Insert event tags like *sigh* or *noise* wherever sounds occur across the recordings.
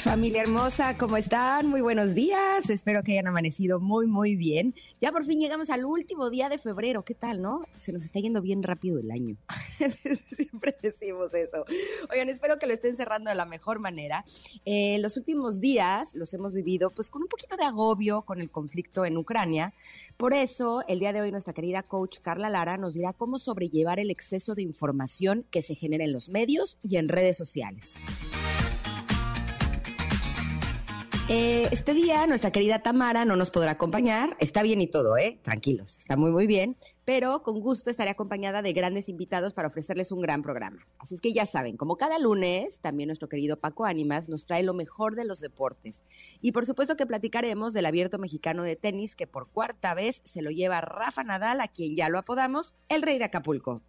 Familia hermosa, ¿cómo están? Muy buenos días. Espero que hayan amanecido muy, muy bien. Ya por fin llegamos al último día de febrero. ¿Qué tal, no? Se nos está yendo bien rápido el año. *laughs* Siempre decimos eso. Oigan, espero que lo estén cerrando de la mejor manera. Eh, los últimos días los hemos vivido pues con un poquito de agobio con el conflicto en Ucrania. Por eso, el día de hoy nuestra querida coach Carla Lara nos dirá cómo sobrellevar el exceso de información que se genera en los medios y en redes sociales. Eh, este día nuestra querida Tamara no nos podrá acompañar. Está bien y todo, ¿eh? Tranquilos, está muy, muy bien. Pero con gusto estaré acompañada de grandes invitados para ofrecerles un gran programa. Así es que ya saben, como cada lunes, también nuestro querido Paco Ánimas nos trae lo mejor de los deportes. Y por supuesto que platicaremos del abierto mexicano de tenis que por cuarta vez se lo lleva Rafa Nadal, a quien ya lo apodamos el rey de Acapulco.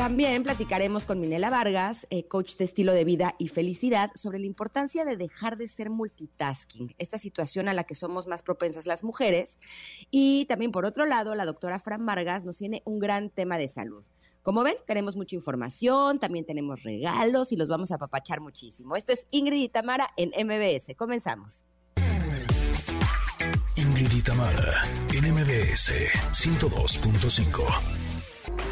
También platicaremos con Minela Vargas, eh, coach de estilo de vida y felicidad, sobre la importancia de dejar de ser multitasking, esta situación a la que somos más propensas las mujeres. Y también, por otro lado, la doctora Fran Vargas nos tiene un gran tema de salud. Como ven, tenemos mucha información, también tenemos regalos y los vamos a apapachar muchísimo. Esto es Ingrid y Tamara en MBS. Comenzamos. Ingrid y Tamara en MBS 102.5.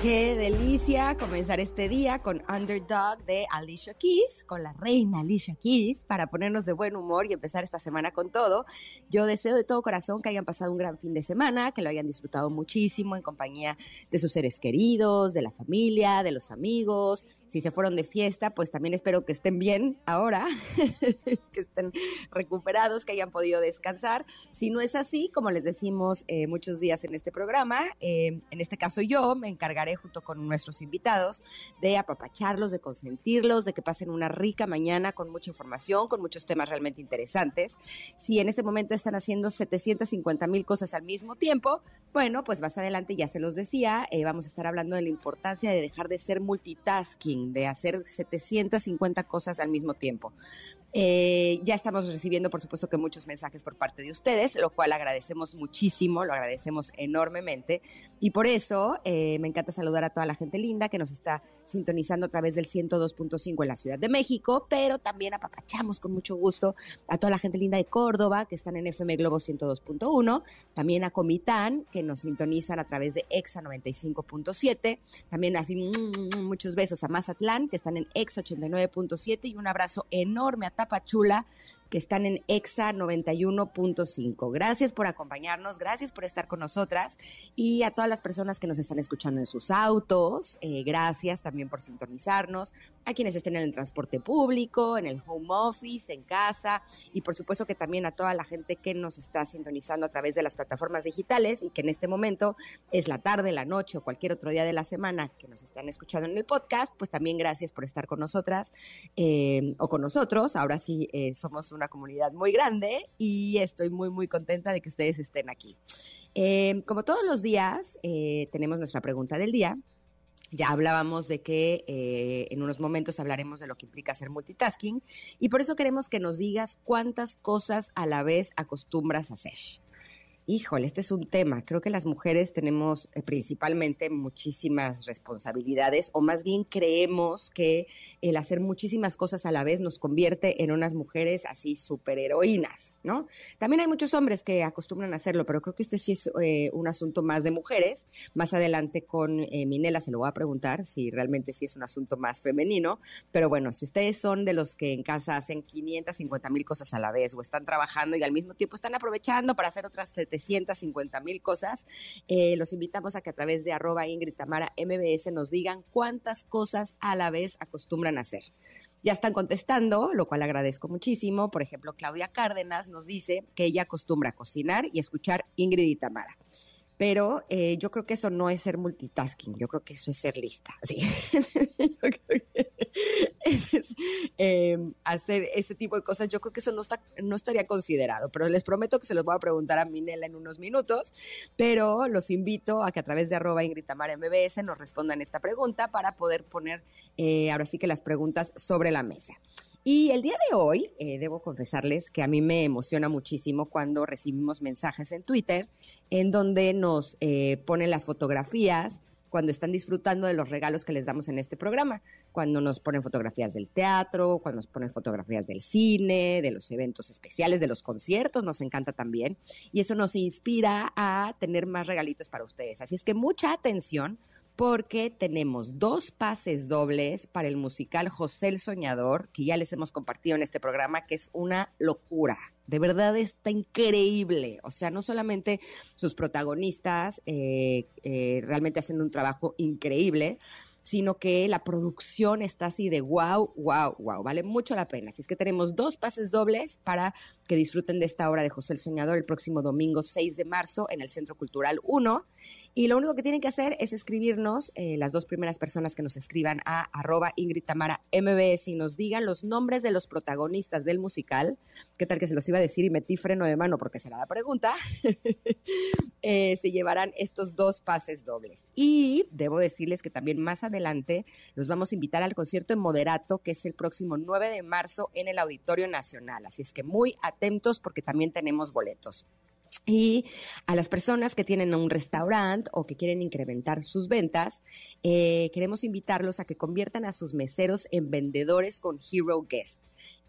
Qué delicia comenzar este día con Underdog de Alicia Keys, con la reina Alicia Keys, para ponernos de buen humor y empezar esta semana con todo. Yo deseo de todo corazón que hayan pasado un gran fin de semana, que lo hayan disfrutado muchísimo en compañía de sus seres queridos, de la familia, de los amigos. Si se fueron de fiesta, pues también espero que estén bien ahora, *laughs* que estén recuperados, que hayan podido descansar. Si no es así, como les decimos eh, muchos días en este programa, eh, en este caso yo me encargaré junto con nuestros invitados de apapacharlos, de consentirlos, de que pasen una rica mañana con mucha información, con muchos temas realmente interesantes. Si en este momento están haciendo 750 mil cosas al mismo tiempo, bueno, pues más adelante ya se los decía, eh, vamos a estar hablando de la importancia de dejar de ser multitasking, de hacer 750 cosas al mismo tiempo. Eh, ya estamos recibiendo, por supuesto, que muchos mensajes por parte de ustedes, lo cual agradecemos muchísimo, lo agradecemos enormemente. Y por eso eh, me encanta saludar a toda la gente linda que nos está sintonizando a través del 102.5 en la Ciudad de México, pero también apapachamos con mucho gusto a toda la gente linda de Córdoba que están en FM Globo 102.1, también a Comitán que nos sintonizan a través de EXA 95.7, también así mm, muchos besos a Mazatlán que están en EXA 89.7 y un abrazo enorme a Tapachula, que están en EXA 91.5. Gracias por acompañarnos, gracias por estar con nosotras y a todas las personas que nos están escuchando en sus autos, eh, gracias también por sintonizarnos, a quienes estén en el transporte público, en el home office, en casa y por supuesto que también a toda la gente que nos está sintonizando a través de las plataformas digitales y que en este momento es la tarde, la noche o cualquier otro día de la semana que nos están escuchando en el podcast, pues también gracias por estar con nosotras eh, o con nosotros. Ahora sí eh, somos una comunidad muy grande y estoy muy, muy contenta de que ustedes estén aquí. Eh, como todos los días, tenemos nuestra pregunta del día ya hablábamos de que eh, en unos momentos hablaremos de lo que implica hacer multitasking y por eso queremos que nos digas cuántas cosas a la vez acostumbras a hacer. Híjole, este es un tema. Creo que las mujeres tenemos eh, principalmente muchísimas responsabilidades, o más bien creemos que el hacer muchísimas cosas a la vez nos convierte en unas mujeres así superheroínas, ¿no? También hay muchos hombres que acostumbran a hacerlo, pero creo que este sí es eh, un asunto más de mujeres. Más adelante con eh, Minela se lo voy a preguntar si realmente sí es un asunto más femenino. Pero bueno, si ustedes son de los que en casa hacen 550 mil cosas a la vez o están trabajando y al mismo tiempo están aprovechando para hacer otras 750 mil cosas. Eh, los invitamos a que a través de arroba Ingrid Tamara MBS nos digan cuántas cosas a la vez acostumbran hacer. Ya están contestando, lo cual agradezco muchísimo. Por ejemplo, Claudia Cárdenas nos dice que ella acostumbra cocinar y escuchar Ingrid y Tamara pero eh, yo creo que eso no es ser multitasking, yo creo que eso es ser lista. ¿sí? *laughs* *laughs* Em, hacer ese tipo de cosas, yo creo que eso no, está, no estaría considerado, pero les prometo que se los voy a preguntar a Minela en unos minutos, pero los invito a que a través de arroba Ingrid MBS nos respondan esta pregunta para poder poner eh, ahora sí que las preguntas sobre la mesa. Y el día de hoy, eh, debo confesarles que a mí me emociona muchísimo cuando recibimos mensajes en Twitter en donde nos eh, ponen las fotografías cuando están disfrutando de los regalos que les damos en este programa, cuando nos ponen fotografías del teatro, cuando nos ponen fotografías del cine, de los eventos especiales, de los conciertos, nos encanta también. Y eso nos inspira a tener más regalitos para ustedes. Así es que mucha atención porque tenemos dos pases dobles para el musical José el Soñador, que ya les hemos compartido en este programa, que es una locura. De verdad está increíble. O sea, no solamente sus protagonistas eh, eh, realmente hacen un trabajo increíble, sino que la producción está así de wow, wow, wow, vale mucho la pena. Así es que tenemos dos pases dobles para que disfruten de esta obra de José el Soñador el próximo domingo 6 de marzo en el Centro Cultural 1. Y lo único que tienen que hacer es escribirnos, eh, las dos primeras personas que nos escriban a arroba Ingrid Tamara MBS y nos digan los nombres de los protagonistas del musical. ¿Qué tal que se los iba a decir y metí freno de mano porque será la pregunta? *laughs* eh, se llevarán estos dos pases dobles. Y debo decirles que también más adelante los vamos a invitar al concierto en Moderato, que es el próximo 9 de marzo en el Auditorio Nacional. Así es que muy atentos atentos porque también tenemos boletos. Y a las personas que tienen un restaurante o que quieren incrementar sus ventas, eh, queremos invitarlos a que conviertan a sus meseros en vendedores con Hero Guest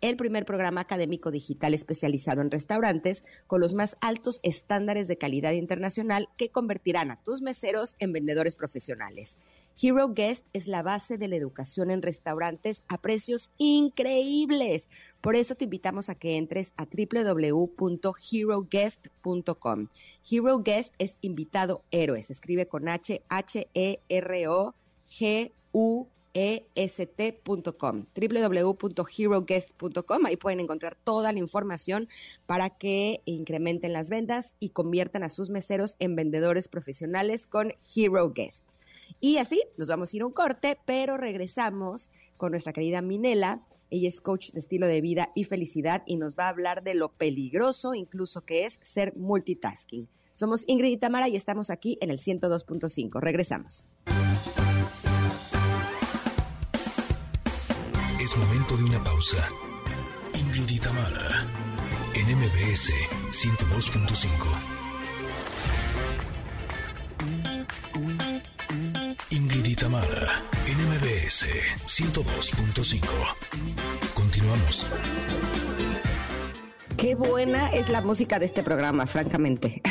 el primer programa académico digital especializado en restaurantes con los más altos estándares de calidad internacional que convertirán a tus meseros en vendedores profesionales. Hero Guest es la base de la educación en restaurantes a precios increíbles. Por eso te invitamos a que entres a www.heroguest.com. Hero Guest es invitado héroe. Se escribe con H, H-E-R-O, G-U est.com, www.heroguest.com. Ahí pueden encontrar toda la información para que incrementen las ventas y conviertan a sus meseros en vendedores profesionales con Hero Guest. Y así nos vamos a ir a un corte, pero regresamos con nuestra querida Minela. Ella es coach de estilo de vida y felicidad y nos va a hablar de lo peligroso incluso que es ser multitasking. Somos Ingrid y Tamara y estamos aquí en el 102.5. Regresamos. Es momento de una pausa. Ingrid y Tamara en MBS 102.5. NMBS 102.5. Continuamos. Qué buena es la música de este programa, francamente.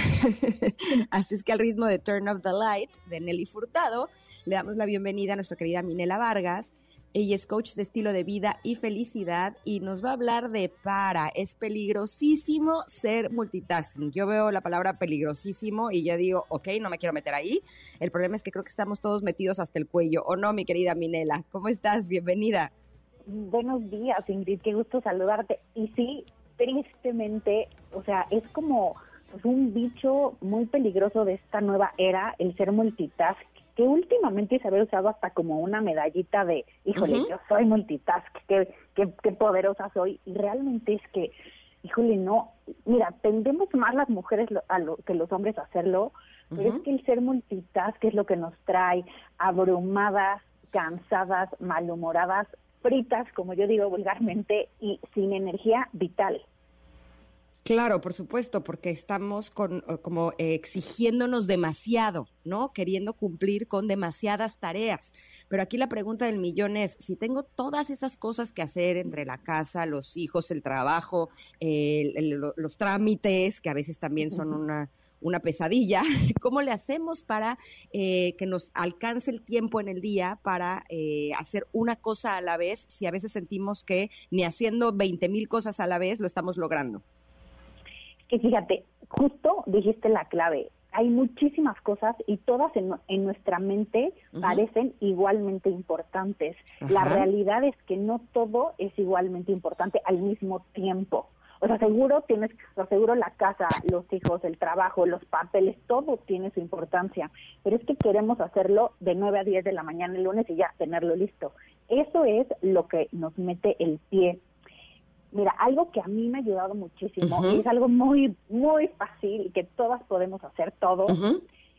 *laughs* Así es que al ritmo de Turn of the Light de Nelly Furtado, le damos la bienvenida a nuestra querida Minela Vargas, ella es coach de estilo de vida y felicidad y nos va a hablar de para. Es peligrosísimo ser multitasking. Yo veo la palabra peligrosísimo y ya digo, ok, no me quiero meter ahí. El problema es que creo que estamos todos metidos hasta el cuello. ¿O no, mi querida Minela? ¿Cómo estás? Bienvenida. Buenos días, Ingrid. Qué gusto saludarte. Y sí, tristemente, o sea, es como pues, un bicho muy peligroso de esta nueva era, el ser multitask que últimamente se había usado hasta como una medallita de, híjole, yo soy multitask, qué, qué, qué poderosa soy. Y realmente es que, híjole, no, mira, tendemos más las mujeres a lo, que los hombres a hacerlo, pero es que el ser multitask es lo que nos trae abrumadas, cansadas, malhumoradas, fritas, como yo digo vulgarmente, y sin energía vital. Claro, por supuesto, porque estamos con, eh, como exigiéndonos demasiado, ¿no? Queriendo cumplir con demasiadas tareas. Pero aquí la pregunta del millón es, si tengo todas esas cosas que hacer entre la casa, los hijos, el trabajo, los trámites, que a veces también son una, una pesadilla, *laughs* ¿cómo le hacemos para eh, que nos alcance el tiempo en el día para eh, hacer una cosa a la vez si a veces sentimos que ni haciendo 20 mil cosas a la vez lo estamos logrando? Que fíjate, justo dijiste la clave. Hay muchísimas cosas y todas en, nuestra mente parecen igualmente importantes. La realidad es que no todo es igualmente importante al mismo tiempo. O sea, seguro tienes, o seguro la casa, los hijos, el trabajo, los papeles, todo tiene su importancia. Pero es que queremos hacerlo de 9 a 10 de la mañana el lunes y ya tenerlo listo. Eso es lo que nos mete el pie Mira, algo que a mí me ha ayudado muchísimo y es algo muy, muy fácil y que todas podemos hacer todo,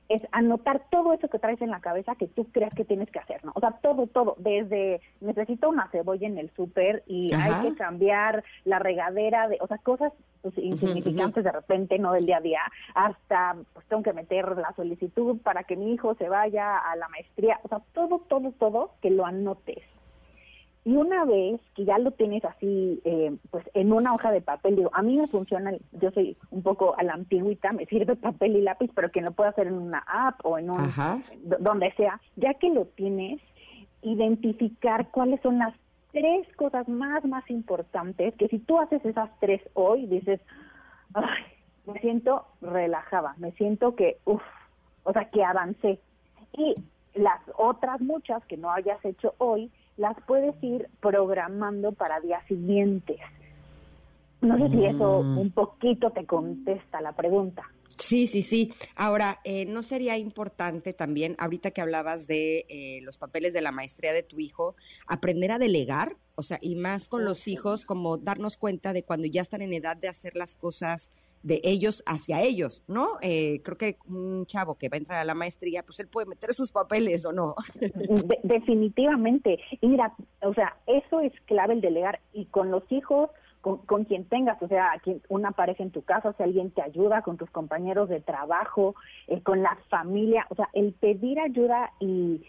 es anotar todo eso que traes en la cabeza que tú creas que tienes que hacer, ¿no? O sea, todo, todo, desde necesito una cebolla en el súper y hay que cambiar la regadera, de, o sea, cosas pues, insignificantes de repente, no del día a día, hasta pues tengo que meter la solicitud para que mi hijo se vaya a la maestría, o sea, todo, todo, todo, que lo anotes. Y una vez que ya lo tienes así, eh, pues en una hoja de papel, digo, a mí me funciona, yo soy un poco a la antigüita, me sirve papel y lápiz, pero que lo puedo hacer en una app o en un, donde sea, ya que lo tienes, identificar cuáles son las tres cosas más, más importantes, que si tú haces esas tres hoy, dices, ay, me siento relajada, me siento que, uff, o sea, que avancé. Y las otras muchas que no hayas hecho hoy, las puedes ir programando para días siguientes. No sé si eso mm. un poquito te contesta la pregunta. Sí, sí, sí. Ahora, eh, ¿no sería importante también, ahorita que hablabas de eh, los papeles de la maestría de tu hijo, aprender a delegar? O sea, y más con los hijos, como darnos cuenta de cuando ya están en edad de hacer las cosas de ellos hacia ellos, ¿no? Eh, creo que un chavo que va a entrar a la maestría, pues él puede meter sus papeles o no. *laughs* definitivamente. Y mira, o sea, eso es clave el delegar y con los hijos, con, quien tengas, o sea, una pareja en tu casa, si alguien te ayuda, con tus compañeros de trabajo, eh, con la familia, o sea, el pedir ayuda y,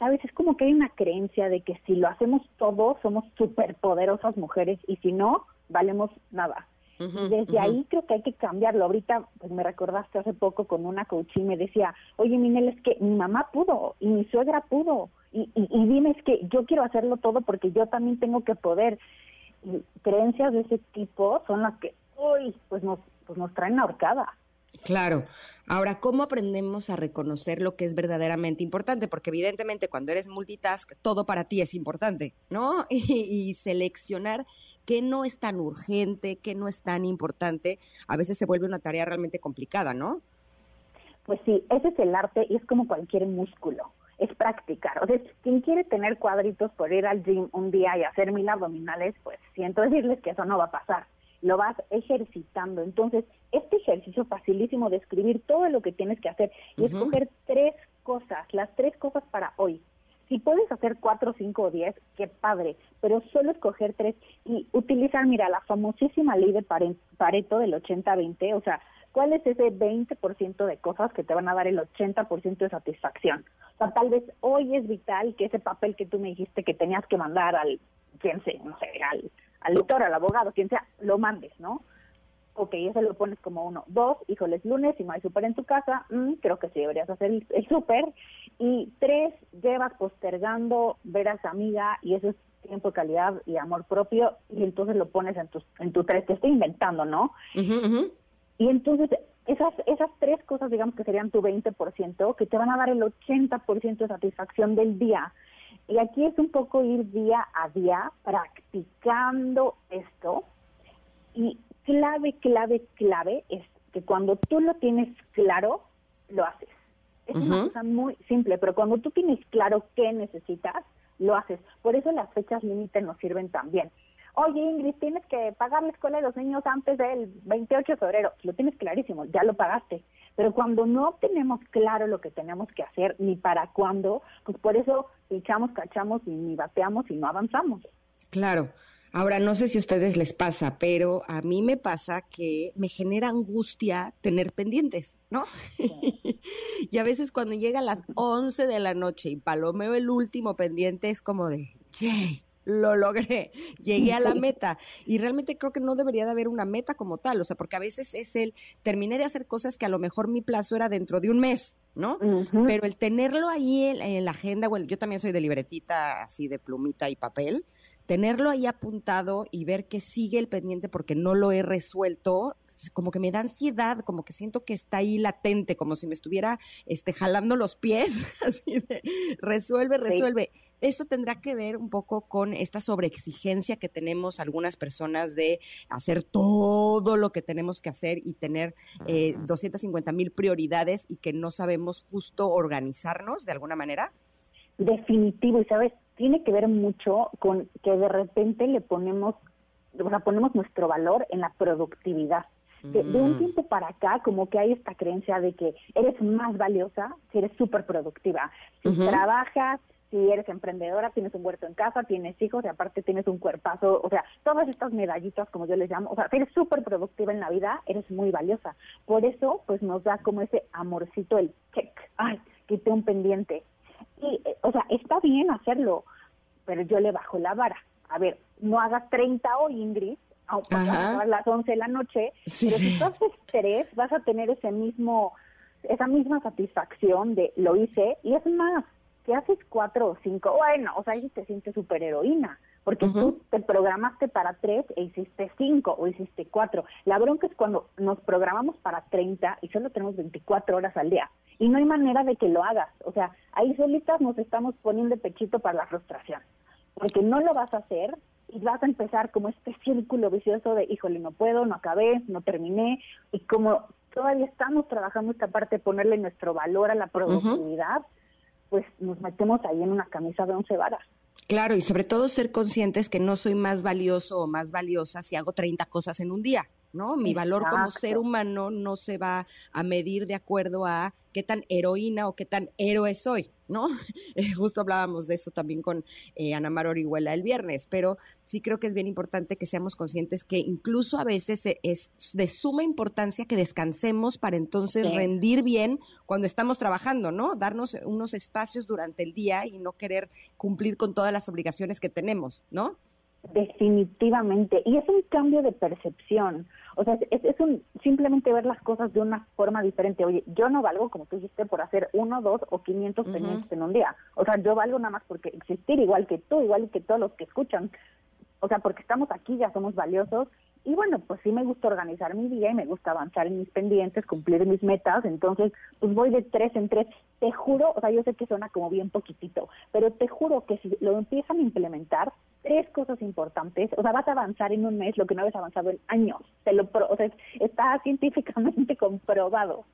¿sabes? Es como que hay una creencia de que si lo hacemos todos, somos superpoderosas mujeres y si no, valemos nada. Desde ahí creo que hay que cambiarlo. Ahorita pues me recordaste hace poco con una coach y me decía, oye Minel, es que mi mamá pudo y mi suegra pudo y, y, y dime es que yo quiero hacerlo todo porque yo también tengo que poder. Y creencias de ese tipo son las que, uy, pues nos, pues nos traen ahorcada. Claro. Ahora, ¿cómo aprendemos a reconocer lo que es verdaderamente importante? Porque evidentemente cuando eres multitask, todo para ti es importante, ¿no? *laughs* y seleccionar qué no es tan urgente, qué no es tan importante, a veces se vuelve una tarea realmente complicada, ¿no? Pues sí, ese es el arte y es como cualquier músculo, es practicar. O sea, quien quiere tener cuadritos por ir al gym un día y hacer mil abdominales, pues siento decirles que eso no va a pasar. Lo vas ejercitando. Entonces, este ejercicio facilísimo de escribir todo lo que tienes que hacer y escoger tres cosas, las tres cosas para hoy. Si puedes hacer cuatro, cinco o diez, qué padre, pero solo escoger tres y utilizar, mira, la famosísima ley de Pareto del 80-20, o sea, ¿cuál es ese 20% de cosas que te van a dar el 80% de satisfacción? O sea, tal vez hoy es vital que ese papel que tú me dijiste que tenías que mandar al, quién sé, no sé, al, al lector, al abogado, quien sea, lo mandes, ¿no? Ok, eso lo pones como uno. Dos, híjoles, lunes y no hay súper en tu casa, mm, creo que sí deberías hacer el, súper. Y tres, llevas postergando ver a esa amiga y eso es tiempo, calidad y amor propio y entonces lo pones en tu, en tu tres, te estoy inventando, ¿no? Y entonces esas, esas tres cosas, digamos que serían tu 20%, que te van a dar el 80% de satisfacción del día. Y aquí es un poco ir día a día practicando esto y clave, clave, clave es que cuando tú lo tienes claro, lo haces. Es una cosa muy simple, pero cuando tú tienes claro qué necesitas, lo haces. Por eso las fechas límite nos sirven también. Oye, Ingrid, tienes que pagar la escuela de los niños antes del 28 de febrero. Lo tienes clarísimo, ya lo pagaste. Pero cuando no tenemos claro lo que tenemos que hacer ni para cuándo, pues por eso echamos, cachamos y ni bateamos y no avanzamos. Claro. Ahora, no sé si a ustedes les pasa, pero a mí me pasa que me genera angustia tener pendientes, ¿no? *laughs* y a veces cuando llega a las 11 de la noche y palomeo el último pendiente es como de, ¡yay! Lo logré, llegué a la *laughs* meta y realmente creo que no debería de haber una meta como tal, o sea, porque a veces es el terminé de hacer cosas que a lo mejor mi plazo era dentro de un mes, ¿no? Pero el tenerlo ahí en, en, la agenda, bueno, yo también soy de libretita así de plumita y papel, tenerlo ahí apuntado y ver que sigue el pendiente porque no lo he resuelto, como que me da ansiedad, como que siento que está ahí latente, como si me estuviera este, jalando los pies, *laughs* así de resuelve, resuelve. Eso tendrá que ver un poco con esta sobreexigencia que tenemos algunas personas de hacer todo lo que tenemos que hacer y tener eh, 250 mil prioridades y que no sabemos justo organizarnos de alguna manera. Definitivo, y sabes, tiene que ver mucho con que de repente le ponemos, o sea, ponemos nuestro valor en la productividad. de, un mm. tiempo para acá, como que hay esta creencia de que eres más valiosa si eres súper productiva. Si trabajas, si eres emprendedora, tienes un huerto en casa, tienes hijos y aparte tienes un cuerpazo, o sea, todas estas medallitas, como yo les llamo, o sea, si eres súper productiva en la vida, eres muy valiosa. Por eso, pues nos da como ese amorcito, el check, ay, quité un pendiente. Y, eh, o sea, está bien hacerlo, pero yo le bajo la vara. A ver, no hagas 30 hoy, Ingrid, a las 11 de la noche, pero si tú haces tres, vas a tener ese mismo, esa misma satisfacción de lo hice, y es más, si haces cuatro o cinco, bueno, o sea, ahí te sientes heroína, porque tú te programaste para tres e hiciste cinco o hiciste cuatro. La bronca es cuando nos programamos para 30 y solo tenemos 24 horas al día. Y no hay manera de que lo hagas. O sea, ahí solitas nos estamos poniendo pechito para la frustración. Porque no lo vas a hacer y vas a empezar como este círculo vicioso de, híjole, no puedo, no acabé, no terminé. Y como todavía estamos trabajando esta parte de ponerle nuestro valor a la productividad, pues nos metemos ahí en una camisa de once varas. Claro, y sobre todo ser conscientes que no soy más valioso o más valiosa si hago 30 cosas en un día. ¿no? Mi valor como ser humano no se va a medir de acuerdo a qué tan heroína o qué tan héroe soy, ¿no? *laughs* Eh, justo hablábamos de eso también con eh, Ana Mar Orihuela el viernes, pero sí creo que es bien importante que seamos conscientes que incluso a veces e, es de suma importancia que descansemos para entonces rendir bien cuando estamos trabajando, ¿no? Darnos unos espacios durante el día y no querer cumplir con todas las obligaciones que tenemos, ¿no? Definitivamente. Y es un cambio de percepción. O sea, es, es, un simplemente ver las cosas de una forma diferente. Oye, yo no valgo, como tú dijiste, por hacer uno, dos o quinientos pendientes en un día. O sea, yo valgo nada más porque existir igual que tú, igual que todos los que escuchan. O sea, porque estamos aquí, ya somos valiosos. Y bueno, pues sí me gusta organizar mi día y me gusta avanzar en mis pendientes, cumplir mis metas. Entonces, pues voy de tres en tres. Te juro, o sea, yo sé que suena como bien poquitito, pero te juro que si lo empiezan a implementar, tres cosas importantes, o sea, vas a avanzar en un mes lo que no habías avanzado en años, te lo, o sea, está científicamente *laughs* comprobado.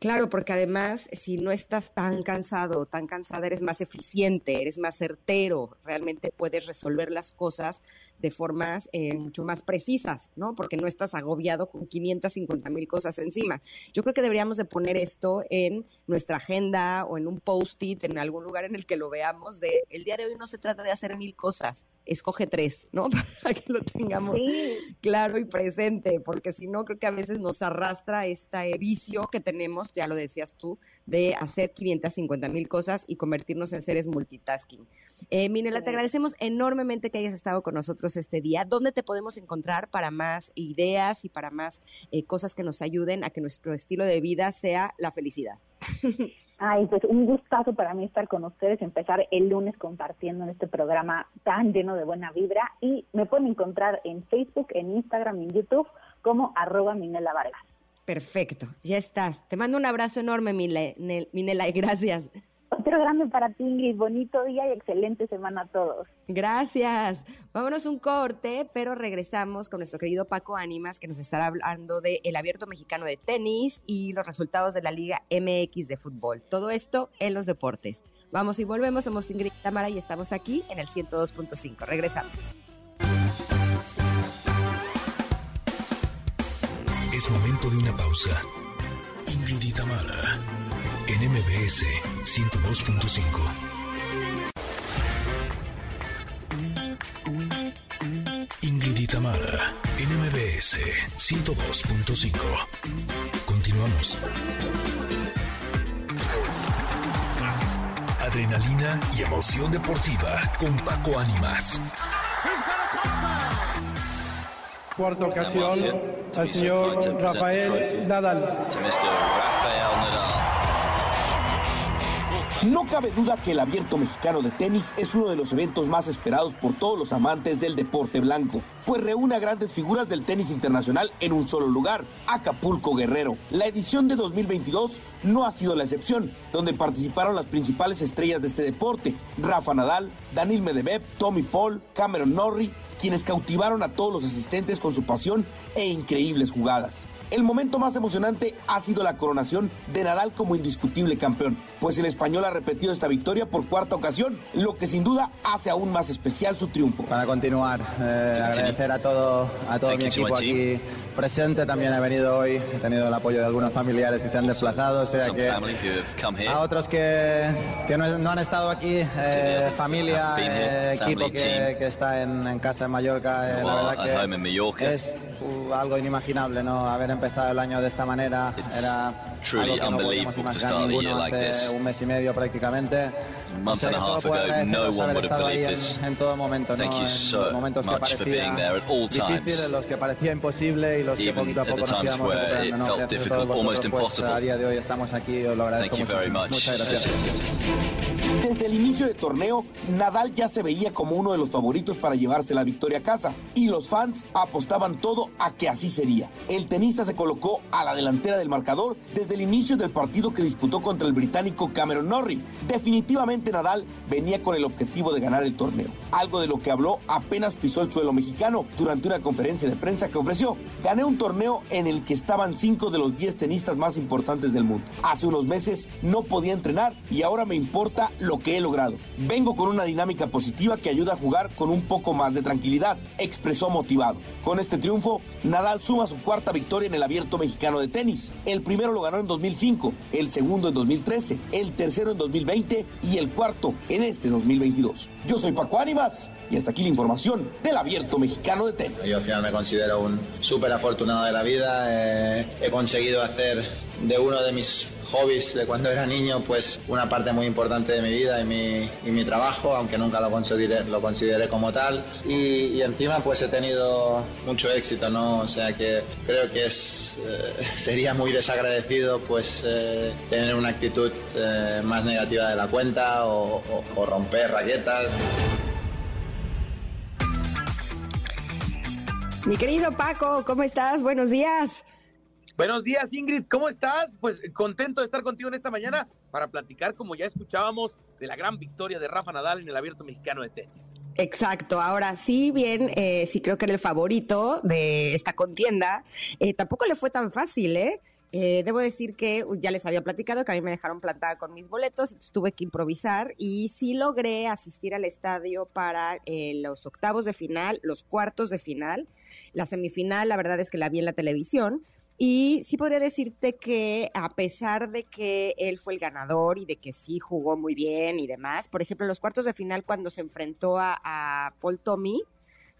Claro, porque además, si no estás tan cansado o tan cansada, eres más eficiente, eres más certero, realmente puedes resolver las cosas de formas eh, mucho más precisas, ¿no? Porque no estás agobiado con 550 mil cosas encima. Yo creo que deberíamos de poner esto en nuestra agenda o en un post-it, en algún lugar en el que lo veamos, de el día de hoy no se trata de hacer mil cosas, escoge tres, ¿no? *laughs* Para que lo tengamos claro y presente, porque si no, creo que a veces nos arrastra este vicio que tenemos, ya lo decías tú, de hacer 550 mil cosas y convertirnos en seres multitasking. Eh, Minela, te agradecemos enormemente que hayas estado con nosotros este día. ¿Dónde te podemos encontrar para más ideas y para más eh, cosas que nos ayuden a que nuestro estilo de vida sea la felicidad? *laughs* Ay, pues un gustazo para mí estar con ustedes, empezar el lunes compartiendo en este programa tan lleno de buena vibra y me pueden encontrar en Facebook, en Instagram en YouTube como arroba Minela Vargas. Perfecto, ya estás. Te mando un abrazo enorme, Minela, y gracias. Otro grande para ti, Ingrid. Bonito día y excelente semana a todos. Gracias. Vámonos un corte, pero regresamos con nuestro querido Paco Ánimas, que nos estará hablando del el abierto mexicano de tenis y los resultados de la Liga MX de fútbol. Todo esto en los deportes. Vamos y volvemos. Somos Ingrid Tamara y estamos aquí en el 102.5. Regresamos. Es momento de una pausa. Ingrid y en MBS 102.5. Ingrid y en MBS 102.5. Continuamos. Adrenalina y emoción deportiva con Paco Ánimas. Cuarta ocasión al señor Rafael Nadal. No cabe duda que el abierto mexicano de tenis es uno de los eventos más esperados por todos los amantes del deporte blanco, pues reúne a grandes figuras del tenis internacional en un solo lugar, Acapulco Guerrero. La edición de 2022 no ha sido la excepción, donde participaron las principales estrellas de este deporte, Rafa Nadal, Daniel Medvedev, Tommy Paul, Cameron Norrie, quienes cautivaron a todos los asistentes con su pasión e increíbles jugadas. El momento más emocionante ha sido la coronación de Nadal como indiscutible campeón, pues el español ha repetido esta victoria por cuarta ocasión, lo que sin duda hace aún más especial su triunfo. Para continuar, eh, agradecer a todo, a todo mi equipo aquí presente, también he venido hoy, he tenido el apoyo de algunos familiares que se han desplazado, o sea que a otros que, que no, han estado aquí, eh, familia, eh, equipo que, que, está en, casa en Mallorca, la verdad que es uh, algo inimaginable, ¿no? Haber empezado el año de esta manera, era algo que no podíamos imaginar ninguno hace un mes y medio prácticamente. O sea, que solo puedo agradecer haber estado ahí en, en, todo momento, ¿no? en momentos que parecía difíciles, los que parecía imposible y los que poquito a poco nos íbamos recuperando, ¿no? Gracias a todos vosotros, pues a día de hoy estamos aquí os lo agradezco muchísimo. Muchas gracias. Desde el inicio del torneo, Nadal ya se veía como uno de los favoritos para llevarse la victoria a casa y los fans apostaban todo a que así sería. El tenista se colocó a la delantera del marcador desde el inicio del partido que disputó contra el británico Cameron Norrie. Definitivamente Nadal venía con el objetivo de ganar el torneo, algo de lo que habló apenas pisó el suelo mexicano durante una conferencia de prensa que ofreció. Gané un torneo en el que estaban cinco de los diez tenistas más importantes del mundo. Hace unos meses no podía entrenar y ahora me importa lo que he logrado. Vengo con una dinámica positiva que ayuda a jugar con un poco más de tranquilidad, expresó motivado. Con este triunfo, Nadal suma su cuarta victoria en el abierto mexicano de tenis. El primero lo ganó en 2005, el segundo en 2013, el tercero en 2020 y el cuarto en este 2022. Yo soy Paco Ánimas y hasta aquí la información del abierto mexicano de tenis. Yo al final me considero un súper afortunado de la vida. Eh, he conseguido hacer de uno de mis hobbies de cuando era niño, pues una parte muy importante de mi vida y mi, y mi trabajo, aunque nunca lo consideré, lo consideré como tal. Y, encima pues he tenido mucho éxito, ¿no? O sea que creo que es, eh, *laughs* sería muy desagradecido pues eh, tener una actitud eh, más negativa de la cuenta o, o, o romper raquetas. Mi querido Paco, ¿cómo estás? Buenos días. Buenos días, Ingrid, ¿cómo estás? Pues contento de estar contigo en esta mañana para platicar, como ya escuchábamos, de la gran victoria de Rafa Nadal en el Abierto Mexicano de Tenis. Exacto, ahora sí, bien, eh, sí creo que era el favorito de esta contienda. Eh, tampoco le fue tan fácil, ¿eh? Eh, debo decir que ya les había platicado que a mí me dejaron plantada con mis boletos, tuve que improvisar y sí logré asistir al estadio para eh, los octavos de final, los cuartos de final. La semifinal, la verdad es que la vi en la televisión, y sí podría decirte que a pesar de que él fue el ganador y de que sí jugó muy bien y demás, por ejemplo, en los cuartos de final cuando se enfrentó a, a Paul Tommy,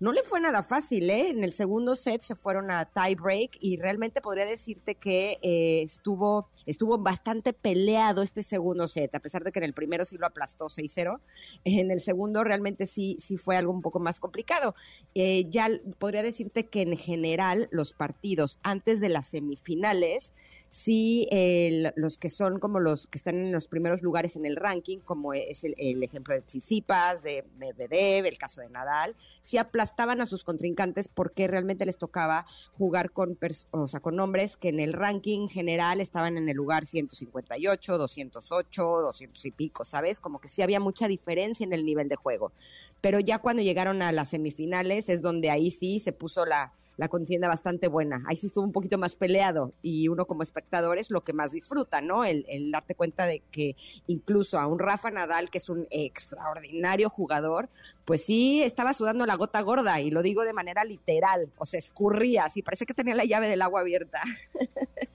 no le fue nada fácil, ¿eh? En el segundo set se fueron a tie break y realmente podría decirte que eh, estuvo, estuvo bastante peleado este segundo set, a pesar de que en el primero sí lo aplastó 6-0, en el segundo realmente sí, sí fue algo un poco más complicado. Eh, ya podría decirte que en general los partidos antes de las semifinales sí eh, los que son como los que están en los primeros lugares en el ranking, como es el, ejemplo de Tsitsipas, de Medvedev, el caso de Nadal, sí aplastaban a sus contrincantes porque realmente les tocaba jugar con, o sea, con hombres que en el ranking general estaban en el lugar 158, 208, 200 y pico, ¿sabes? Como que sí había mucha diferencia en el nivel de juego. Pero ya cuando llegaron a las semifinales es donde ahí sí se puso la, la contienda bastante buena. Ahí sí estuvo un poquito más peleado y uno como espectador es lo que más disfruta, ¿no? El, el, darte cuenta de que incluso a un Rafa Nadal, que es un extraordinario jugador, pues sí estaba sudando la gota gorda y lo digo de manera literal, o sea, escurría, así parece que tenía la llave del agua abierta. *laughs*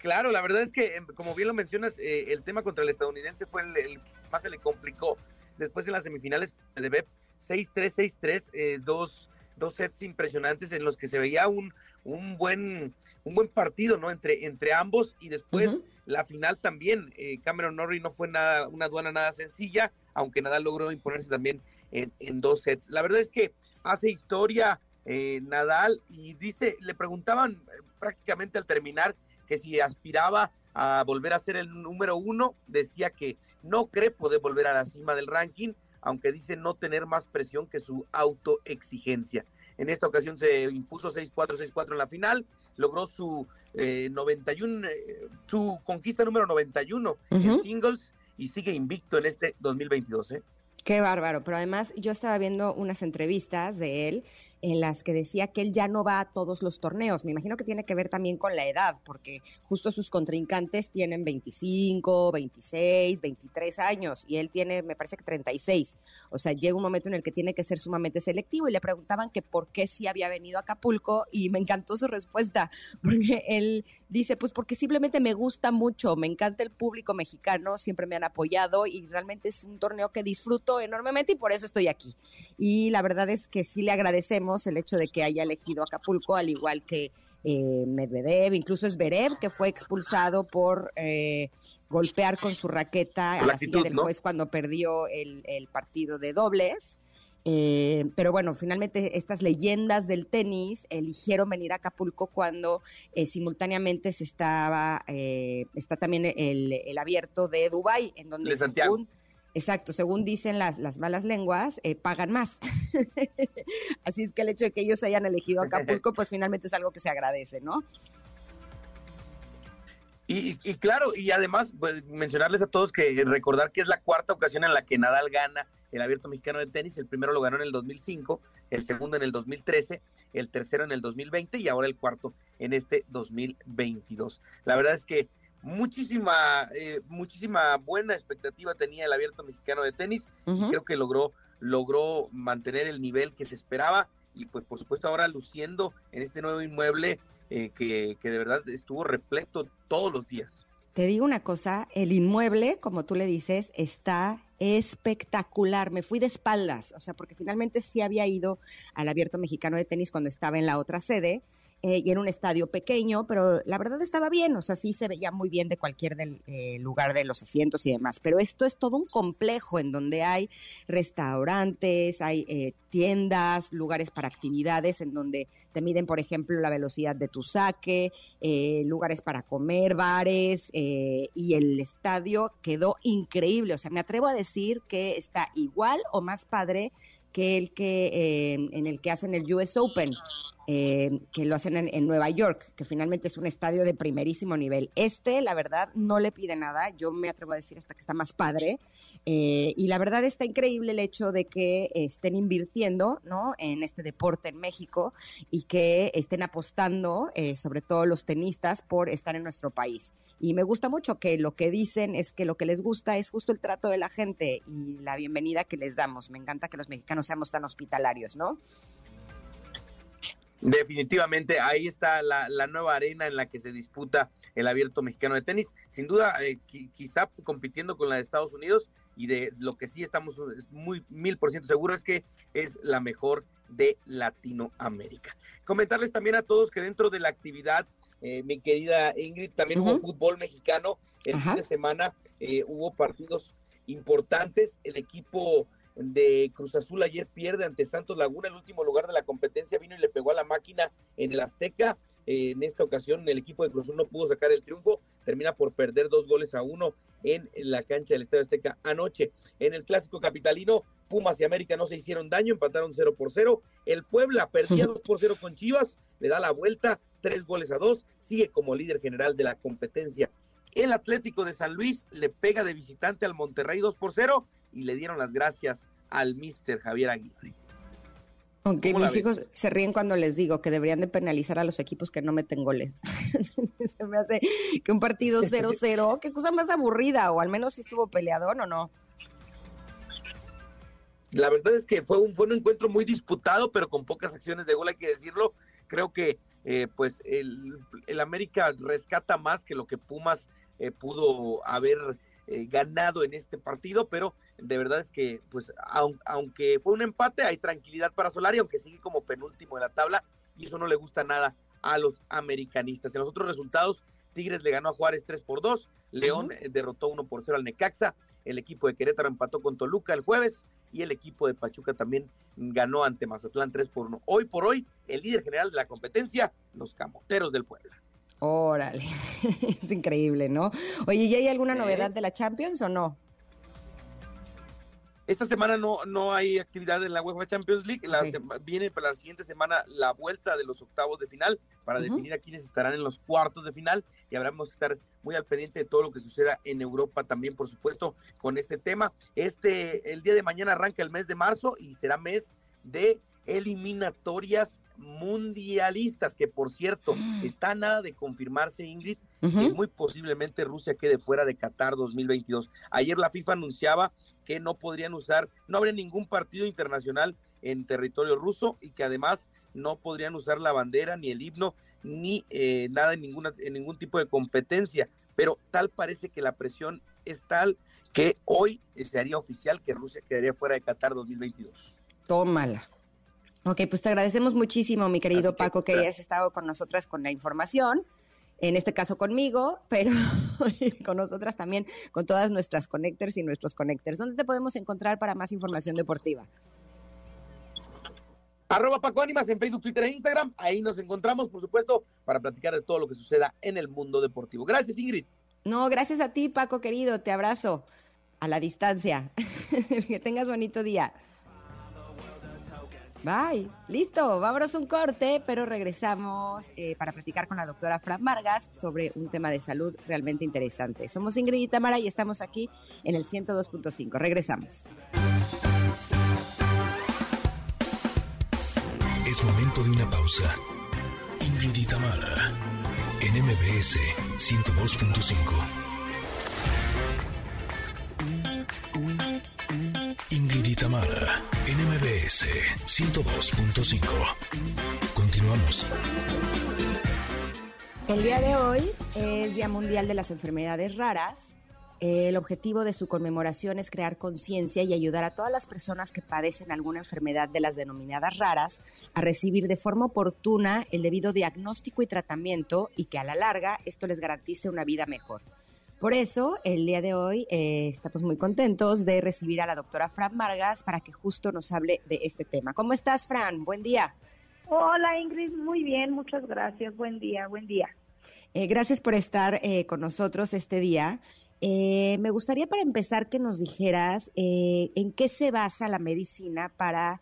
Claro, la verdad es que, em, como bien lo mencionas, eh, el tema contra el estadounidense fue el, el, más se le complicó. Después en las semifinales de BEP, 6-3, 6-3, eh, dos dos sets impresionantes en los que se veía un, un buen un buen partido no entre entre ambos y después uh -huh. la final también. Eh, Cameron Norrie no fue nada una aduana nada sencilla aunque nada logró imponerse también en, en, dos sets. La verdad es que hace historia eh, Nadal y dice le preguntaban eh, prácticamente al terminar que si aspiraba a volver a ser el número uno decía que no cree poder volver a la cima del ranking aunque dice no tener más presión que su autoexigencia. En esta ocasión se impuso 6-4, 6-4 en la final, logró su eh, 91, eh, su conquista número 91 uh -huh. en singles y sigue invicto en este 2022. ¿eh? Qué bárbaro, pero además yo estaba viendo unas entrevistas de él en las que decía que él ya no va a todos los torneos. Me imagino que tiene que ver también con la edad, porque justo sus contrincantes tienen 25, 26, 23 años y él tiene, me parece que 36. O sea, llega un momento en el que tiene que ser sumamente selectivo y le preguntaban que por qué sí había venido a Acapulco y me encantó su respuesta, *laughs* porque él dice, pues porque simplemente me gusta mucho, me encanta el público mexicano, siempre me han apoyado y realmente es un torneo que disfruto enormemente y por eso estoy aquí. Y la verdad es que sí le agradecemos el hecho de que haya elegido Acapulco, al igual que eh, Medvedev, incluso es Berev, que fue expulsado por eh, golpear con su raqueta a la, silla del juez cuando perdió el, partido de dobles. Eh, pero bueno, finalmente estas leyendas del tenis eligieron venir a Acapulco cuando simultáneamente se estaba, está también el, abierto de Dubai, en donde según Exacto, según dicen las, las malas lenguas, eh, pagan más. *laughs* Así es que el hecho de que ellos hayan elegido Acapulco, pues finalmente es algo que se agradece, ¿no? Y, claro, y además pues, mencionarles a todos que recordar que es la cuarta ocasión en la que Nadal gana el Abierto Mexicano de Tenis. El primero lo ganó en el 2005, el segundo en el 2013, el tercero en el 2020 y ahora el cuarto en este 2022. La verdad es que muchísima, eh, muchísima buena expectativa tenía el abierto mexicano de tenis y creo que logró, logró mantener el nivel que se esperaba y pues por supuesto ahora luciendo en este nuevo inmueble eh, que, que de verdad estuvo repleto todos los días. Te digo una cosa, el inmueble, como tú le dices, está espectacular. Me fui de espaldas, o sea, porque finalmente sí había ido al Abierto Mexicano de Tenis cuando estaba en la otra sede, eh, y en un estadio pequeño, pero la verdad estaba bien, o sea, sí se veía muy bien de cualquier del, eh, lugar de los asientos y demás, pero esto es todo un complejo en donde hay restaurantes, hay eh, tiendas, lugares para actividades, en donde te miden, por ejemplo, la velocidad de tu saque, lugares para comer, bares, y el estadio quedó increíble, o sea, me atrevo a decir que está igual o más padre que el que en el que hacen el US Open. Eh, que lo hacen en, Nueva York, que finalmente es un estadio de primerísimo nivel. Este, la verdad, no le pide nada, yo me atrevo a decir hasta que está más padre. Eh, y la verdad está increíble el hecho de que estén invirtiendo ¿no? en este deporte en México y que estén apostando, eh, sobre todo los tenistas, por estar en nuestro país. Y me gusta mucho que lo que dicen es que lo que les gusta es justo el trato de la gente y la bienvenida que les damos. Me encanta que los mexicanos seamos tan hospitalarios, ¿no? Definitivamente, ahí está la, nueva arena en la que se disputa el abierto mexicano de tenis. Sin duda, eh, quizá compitiendo con la de Estados Unidos y de lo que sí estamos muy mil por ciento seguros es que es la mejor de Latinoamérica. Comentarles también a todos que dentro de la actividad, eh, mi querida Ingrid, también hubo fútbol mexicano. El fin de semana eh, hubo partidos importantes. El equipo de Cruz Azul ayer pierde ante Santos Laguna, el último lugar de la competencia, vino y le pegó a la máquina en el Azteca. Eh, en esta ocasión el equipo de Cruz Azul no pudo sacar el triunfo, termina por perder dos goles a uno en la cancha del Estadio Azteca anoche. En el clásico capitalino, Pumas y América no se hicieron daño, empataron 0 por 0. El Puebla perdía *laughs* 2 por 0 con Chivas, le da la vuelta, tres goles a dos, sigue como líder general de la competencia. El Atlético de San Luis le pega de visitante al Monterrey 2 por 0 y le dieron las gracias al mister Javier Aguirre. Aunque mis hijos se ríen cuando les digo que deberían de penalizar a los equipos que no meten goles. *laughs* se me hace que un partido 0-0, qué cosa más aburrida, o al menos si estuvo peleador o no. La verdad es que fue un, fue un encuentro muy disputado, pero con pocas acciones de gol, hay que decirlo. Creo que eh, pues el, el, América rescata más que lo que Pumas eh, pudo haber eh, ganado en este partido, pero de verdad es que, pues, aunque fue un empate, hay tranquilidad para Solari, aunque sigue como penúltimo en la tabla, y eso no le gusta nada a los americanistas. En los otros resultados, Tigres le ganó a Juárez 3 por 2, León eh, derrotó 1 por 0 al Necaxa, el equipo de Querétaro empató con Toluca el jueves y el equipo de Pachuca también ganó ante Mazatlán 3 por 1. Hoy por hoy, el líder general de la competencia, los Camoteros del Puebla. Órale, *laughs* es increíble, ¿no? Oye, ¿y hay alguna novedad de la Champions o no? Esta semana no, no hay actividad en la UEFA Champions League. viene para la siguiente semana la vuelta de los octavos de final para definir a quienes estarán en los cuartos de final y habremos que estar muy al pendiente de todo lo que suceda en Europa también, por supuesto, con este tema. Este, el día de mañana arranca el mes de marzo y será mes de eliminatorias mundialistas, que por cierto, mm. está nada de confirmarse, Ingrid, que muy posiblemente Rusia quede fuera de Qatar 2022. Ayer la FIFA anunciaba que no podrían usar, no habría ningún partido internacional en territorio ruso y que además no podrían usar la bandera ni el himno ni eh, nada en, ninguna, en ningún tipo de competencia. Pero tal parece que la presión es tal que hoy se haría oficial que Rusia quedaría fuera de Qatar 2022. Tómala. Ok, pues te agradecemos muchísimo, mi querido Paco, que hayas estado con nosotras con la información. En este caso conmigo, pero *laughs* con nosotras también, con todas nuestras connectors y nuestros connectors. ¿Dónde te podemos encontrar para más información deportiva? Arroba Paco Ánimas en Facebook, Twitter e Instagram. Ahí nos encontramos, por supuesto, para platicar de todo lo que suceda en el mundo deportivo. Gracias, Ingrid. No, gracias a ti, Paco, querido. Te abrazo a la distancia. *laughs* que tengas bonito día. Bye. Listo, vámonos un corte, pero regresamos eh, para platicar con la doctora Fran Vargas sobre un tema de salud realmente interesante. Somos Ingrid y Tamara y estamos aquí en el 102.5. Regresamos. Es momento de una pausa. Ingrid y Tamara en MBS 102.5. Ingrid y Tamara, NMBS 102.5. Continuamos. El día de hoy es Día Mundial de las Enfermedades Raras. El objetivo de su conmemoración es crear conciencia y ayudar a todas las personas que padecen alguna enfermedad de las denominadas raras a recibir de forma oportuna el debido diagnóstico y tratamiento y que a la larga esto les garantice una vida mejor. Por eso, el día de hoy eh, estamos muy contentos de recibir a la doctora Fran Vargas para que justo nos hable de este tema. ¿Cómo estás, Fran? Buen día. Hola, Ingrid. Muy bien, muchas gracias. Buen día, buen día. Eh, gracias por estar eh, con nosotros este día. me gustaría para empezar que nos dijeras en qué se basa la medicina para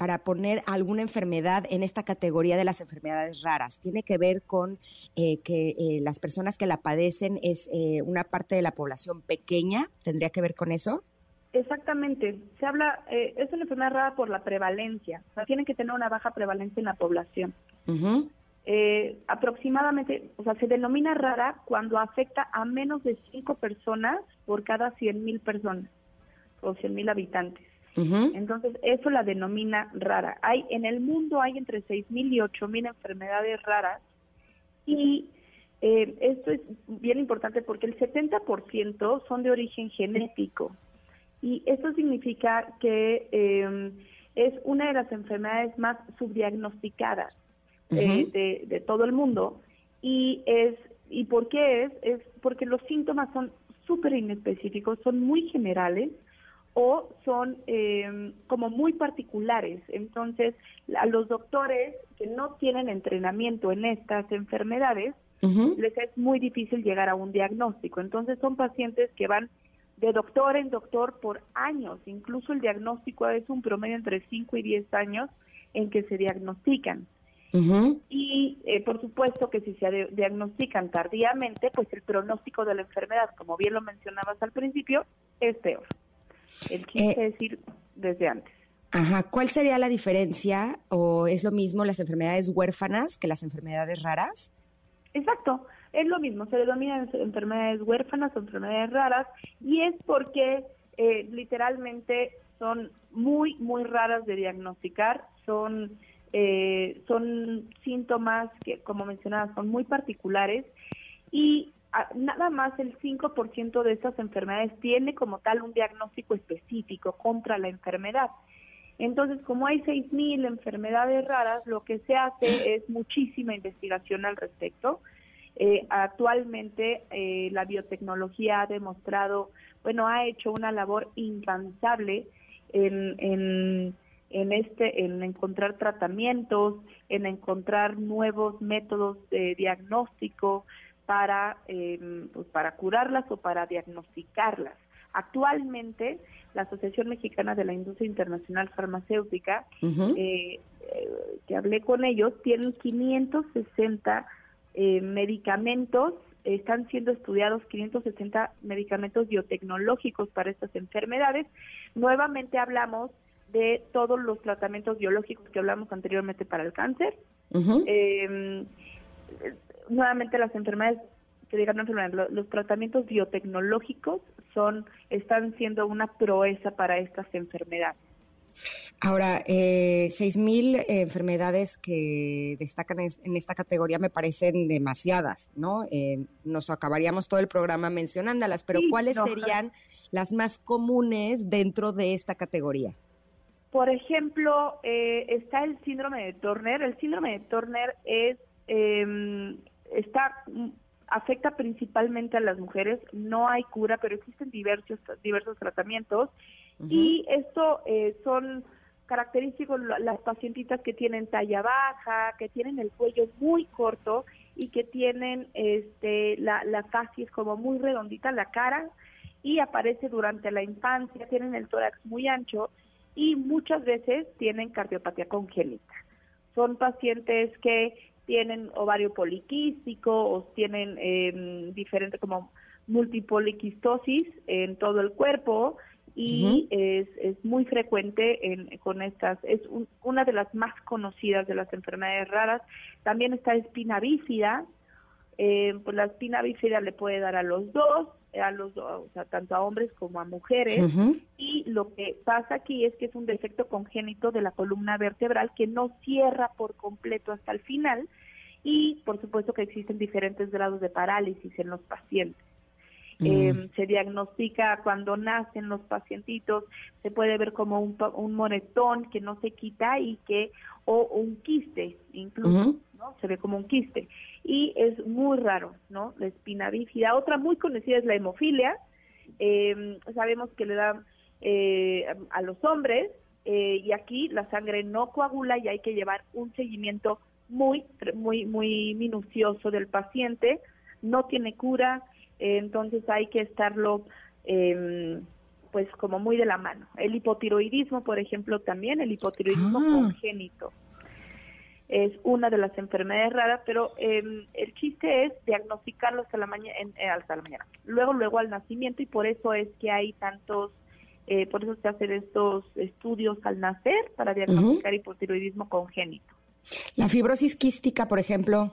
para poner alguna enfermedad en esta categoría de las enfermedades raras. Tiene que ver con eh, que eh, las personas que la padecen es eh, una parte de la población pequeña. ¿Tendría que ver con eso? Exactamente. Se habla, es una enfermedad rara por la prevalencia. O sea, tienen que tener una baja prevalencia en la población. aproximadamente, o sea, se denomina rara cuando afecta a menos de cinco personas por cada 100 mil personas o 100 Entonces, eso la denomina rara. Hay En el mundo hay entre 6.000 y 8.000 enfermedades raras y eh, esto es bien importante porque el 70% son de origen genético. Y esto significa que eh, es una de las enfermedades más subdiagnosticadas eh, de, de, todo el mundo. Y es y por qué es es porque los síntomas son súper inespecíficos son muy generales o son em, como muy particulares. Entonces, a los doctores que no tienen entrenamiento en estas enfermedades, les es muy difícil llegar a un diagnóstico. Entonces, son pacientes que van de doctor en doctor por años. Incluso el diagnóstico es un promedio entre 5 y 10 años en que se diagnostican. Y eh, por supuesto que si se diagnostican tardíamente, pues el pronóstico de la enfermedad, como bien lo mencionabas al principio, es peor. El chiste es ir desde antes. Ajá, ¿cuál sería la diferencia o es lo mismo las enfermedades huérfanas que las enfermedades raras? Exacto, es lo mismo, se denominan enfermedades huérfanas o enfermedades raras y es porque eh, literalmente son muy, muy raras de diagnosticar, son, eh, son síntomas que, como mencionaba, son muy particulares y nada más el 5% de estas enfermedades tiene como tal un diagnóstico específico contra la enfermedad. Entonces, como hay 6.000 enfermedades raras, lo que se hace *clears throat* es muchísima investigación al respecto. Eh, actualmente eh, la biotecnología ha demostrado, bueno, ha hecho una labor incansable en, en, en, este, en encontrar tratamientos, en encontrar nuevos métodos de diagnóstico, para, pues para curarlas o para diagnosticarlas. Actualmente, la Asociación Mexicana de la Industria Internacional Farmacéutica, eh, eh, que hablé con ellos, tienen 560 eh, medicamentos, están siendo estudiados 560 medicamentos biotecnológicos para estas enfermedades. Nuevamente hablamos de todos los tratamientos biológicos que hablamos anteriormente para el cáncer. Em, nuevamente las enfermedades que digan los, los tratamientos biotecnológicos son están siendo una proeza para estas enfermedades. Ahora, eh, 6.000 enfermedades que destacan en esta categoría me parecen demasiadas, ¿no? Eh, nos acabaríamos todo el programa mencionándolas, pero ¿cuáles serían las más comunes dentro de esta categoría? Por ejemplo, eh, está el síndrome de Turner. El síndrome de Turner es em, está afecta principalmente a las mujeres. No hay cura, pero existen diversos diversos tratamientos y esto eh, son característicos las pacientitas que tienen talla baja, que tienen el cuello muy corto y que tienen este la, la es como muy redondita la cara y aparece durante la infancia, tienen el tórax muy ancho y muchas veces tienen cardiopatía congénita. Son pacientes que tienen ovario poliquístico o tienen eh, diferente como multipoliquistosis en todo el cuerpo y es, es, muy frecuente en, con estas, es una de las más conocidas de las enfermedades raras. También está espina bífida, eh, pues la espina bífida le puede dar a los dos, a los o sea, tanto a hombres como a mujeres. Y lo que pasa aquí es que es un defecto congénito de la columna vertebral que no cierra por completo hasta el final. Y por supuesto que existen diferentes grados de parálisis en los pacientes. Eh, se diagnostica cuando nacen los pacientitos, se puede ver como un, un moretón que no se quita y que, o un quiste incluso, ¿no? Se ve como un quiste. Y es muy raro, ¿no? La espina bífida. Otra muy conocida es la hemofilia. Eh, sabemos que le dan eh, a los hombres y aquí la sangre no coagula y hay que llevar un seguimiento muy, muy, muy minucioso del paciente. No tiene cura, entonces hay que estarlo em, pues como muy de la mano. El hipotiroidismo, por ejemplo, también el hipotiroidismo ah. congénito es una de las enfermedades raras, pero em, el chiste es diagnosticarlo hasta la mañana, eh, hasta la mañana, luego luego al nacimiento y por eso es que hay tantos, eh, por eso se hacen estos estudios al nacer para diagnosticar hipotiroidismo congénito. La fibrosis quística, por ejemplo.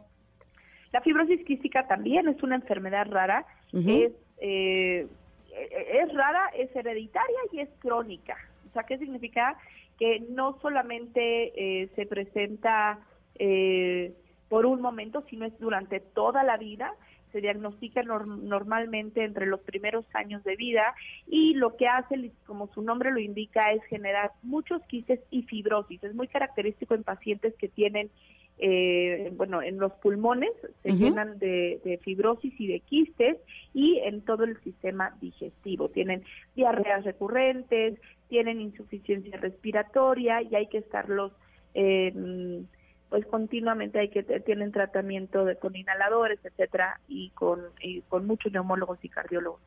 La fibrosis quística también es una enfermedad rara es, eh, es rara, es hereditaria y es crónica. O sea, ¿qué significa? Que no solamente eh, se presenta eh, por un momento, sino es durante toda la vida. Se diagnostica normalmente entre los primeros años de vida y lo que hace, como su nombre lo indica, es generar muchos quistes y fibrosis. Es muy característico en pacientes que tienen eh, bueno, en los pulmones se llenan de, fibrosis y de quistes y en todo el sistema digestivo. Tienen diarreas recurrentes, tienen insuficiencia respiratoria y hay que estarlos, eh, pues continuamente hay que tienen tratamiento de, con inhaladores, etcétera, y con, y con muchos neumólogos y cardiólogos.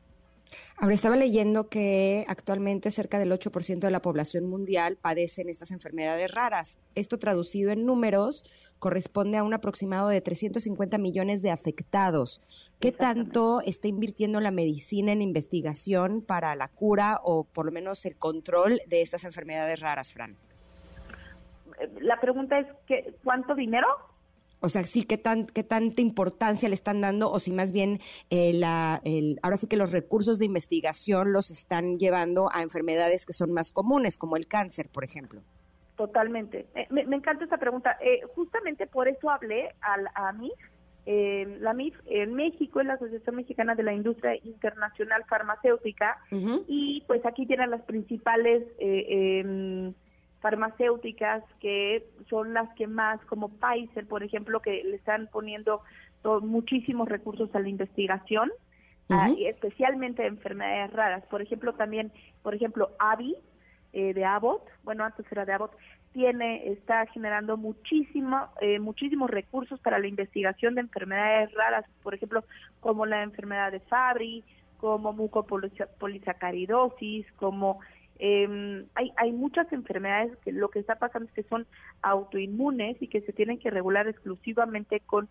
Ahora estaba leyendo que actualmente cerca del 8% de la población mundial padecen estas enfermedades raras. Esto traducido en números corresponde a un aproximado de 350 millones de afectados. ¿Qué tanto está invirtiendo la medicina en investigación para la cura o por lo menos el control de estas enfermedades raras, Fran? La pregunta es que ¿cuánto dinero? O sea, sí, ¿qué, tan, qué tanta importancia le están dando o si más bien eh, la, el, ahora sí que los recursos de investigación los están llevando a enfermedades que son más comunes, como el cáncer, por ejemplo? Totalmente. Eh, me, encanta esta pregunta. Eh, justamente por eso hablé a, a MIF. Eh, la MIF en México es la Asociación Mexicana de la Industria Internacional Farmacéutica y pues aquí tienen las principales em, farmacéuticas que son las que más, como Pfizer, por ejemplo, que le están poniendo muchísimos recursos a la investigación, y especialmente de enfermedades raras. Por ejemplo, también, por ejemplo, AVI, eh, de Abbott, bueno, antes era de Abbott, tiene, está generando muchísimo, eh, muchísimos recursos para la investigación de enfermedades raras, por ejemplo, como la enfermedad de Fabry, como mucopolisacaridosis, como eh, hay, hay muchas enfermedades que lo que está pasando es que son autoinmunes y que se tienen que regular exclusivamente con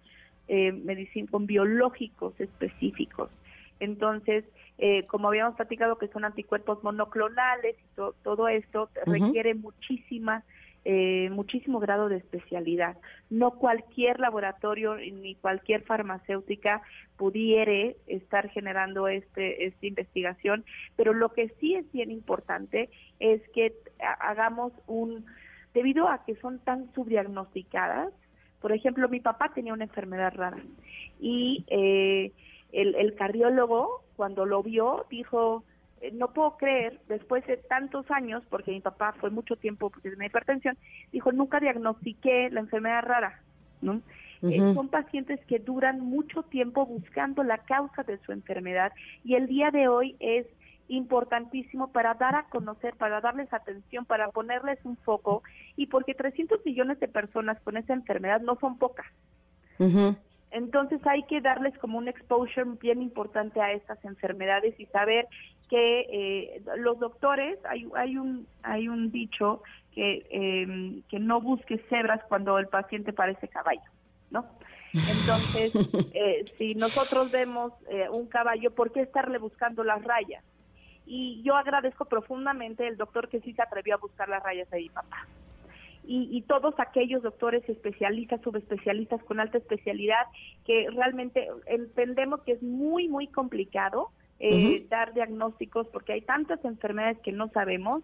eh, medicina, con biológicos específicos. Entonces, eh, como habíamos platicado que son anticuerpos monoclonales y todo esto requiere muchísima eh, muchísimo grado de especialidad. No cualquier laboratorio ni cualquier farmacéutica pudiere estar generando este, esta investigación, pero lo que sí es bien importante es que hagamos un, debido a que son tan subdiagnosticadas, por ejemplo, mi papá tenía una enfermedad rara y eh, el, el cardiólogo cuando lo vio dijo, no puedo creer, después de tantos años, porque mi papá fue mucho tiempo porque tenía hipertensión, dijo, nunca diagnostiqué la enfermedad rara, ¿no? Eh, son pacientes que duran mucho tiempo buscando la causa de su enfermedad y el día de hoy es importantísimo para dar a conocer, para darles atención, para ponerles un foco y porque 300 millones de personas con esa enfermedad no son pocas. Entonces hay que darles como un exposure bien importante a estas enfermedades y saber que eh, los doctores, hay, hay, un, hay un dicho que, eh, que no busques cebras cuando el paciente parece caballo, ¿no? Entonces, *laughs* eh, si nosotros vemos eh, un caballo, ¿por qué estarle buscando las rayas? Y yo agradezco profundamente el doctor que sí se atrevió a buscar las rayas de mi papá y, todos aquellos doctores especialistas, subespecialistas con alta especialidad, que realmente entendemos que es muy, muy complicado eh, dar diagnósticos porque hay tantas enfermedades que no sabemos.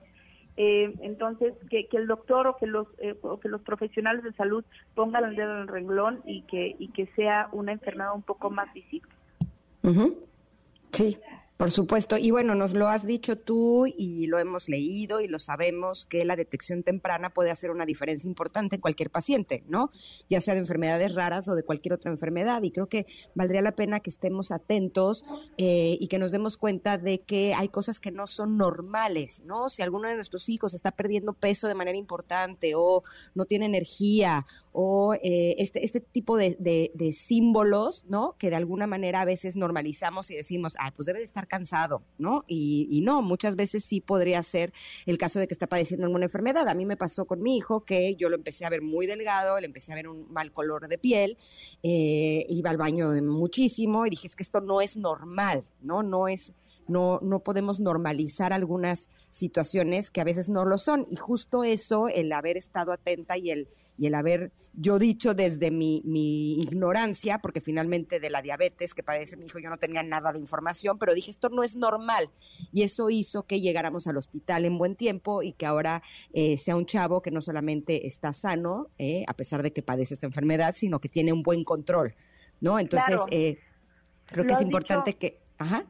Eh, entonces, que, el doctor o que los eh, o que los profesionales de salud pongan el dedo en el renglón y que y que sea una enfermedad un poco más visible. Sí, por supuesto, y bueno, nos lo has dicho tú y lo hemos leído y lo sabemos que la detección temprana puede hacer una diferencia importante en cualquier paciente, ¿no? Ya sea de enfermedades raras o de cualquier otra enfermedad. Y creo que valdría la pena que estemos atentos eh, y que nos demos cuenta de que hay cosas que no son normales, ¿no? Si alguno de nuestros hijos está perdiendo peso de manera importante o no tiene energía o eh, este, este tipo de, de, símbolos, ¿no? Que de alguna manera a veces normalizamos y decimos, ay, pues debe de estar cansado, ¿no? Y, no, muchas veces sí podría ser el caso de que está padeciendo alguna enfermedad. A mí me pasó con mi hijo que yo lo empecé a ver muy delgado, le empecé a ver un mal color de piel, eh, iba al baño muchísimo y dije, es que esto no es normal, ¿no? No es no, no podemos normalizar algunas situaciones que a veces no lo son. Y justo eso, el haber estado atenta y el y el haber yo dicho desde mi, mi, ignorancia, porque finalmente de la diabetes que padece mi hijo yo no tenía nada de información, pero dije, esto no es normal. Y eso hizo que llegáramos al hospital en buen tiempo y que ahora eh, sea un chavo que no solamente está sano, eh, a pesar de que padece esta enfermedad, sino que tiene un buen control, ¿no? Entonces, eh, creo que es importante que... Ajá.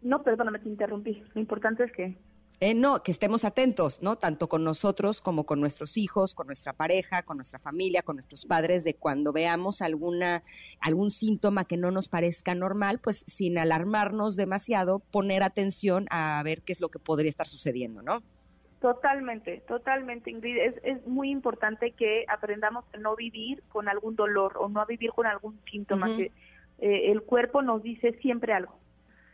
No, perdóname, te interrumpí. Lo importante es que eh, no, que estemos atentos, ¿no? Tanto con nosotros como con nuestros hijos, con nuestra pareja, con nuestra familia, con nuestros padres, de cuando veamos alguna, algún síntoma que no nos parezca normal, pues sin alarmarnos demasiado, poner atención a ver qué es lo que podría estar sucediendo, ¿no? Totalmente, totalmente, Ingrid. Es, es muy importante que aprendamos a no vivir con algún dolor o no a vivir con algún síntoma, que eh, el cuerpo nos dice siempre algo.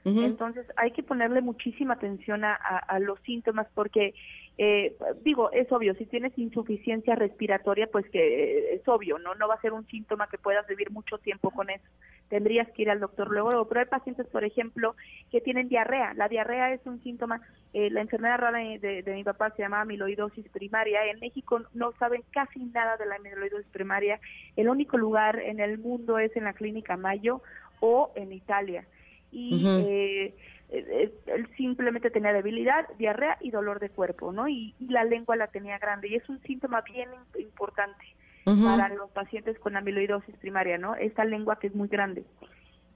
Entonces hay que ponerle muchísima atención a, los síntomas porque, eh, digo, es obvio, si tienes insuficiencia respiratoria, pues que es obvio, ¿no? No va a ser un síntoma que puedas vivir mucho tiempo con eso. Tendrías que ir al doctor luego, pero hay pacientes, por ejemplo, que tienen diarrea. La diarrea es un síntoma, eh, la enfermedad rara de, de, mi papá se llama amiloidosis primaria. En México no saben casi nada de la amiloidosis primaria. El único lugar en el mundo es en la clínica Mayo o en Italia y eh, él simplemente tenía debilidad, diarrea y dolor de cuerpo, ¿no? Y, la lengua la tenía grande y es un síntoma bien importante para los pacientes con amiloidosis primaria, ¿no? Esta lengua que es muy grande.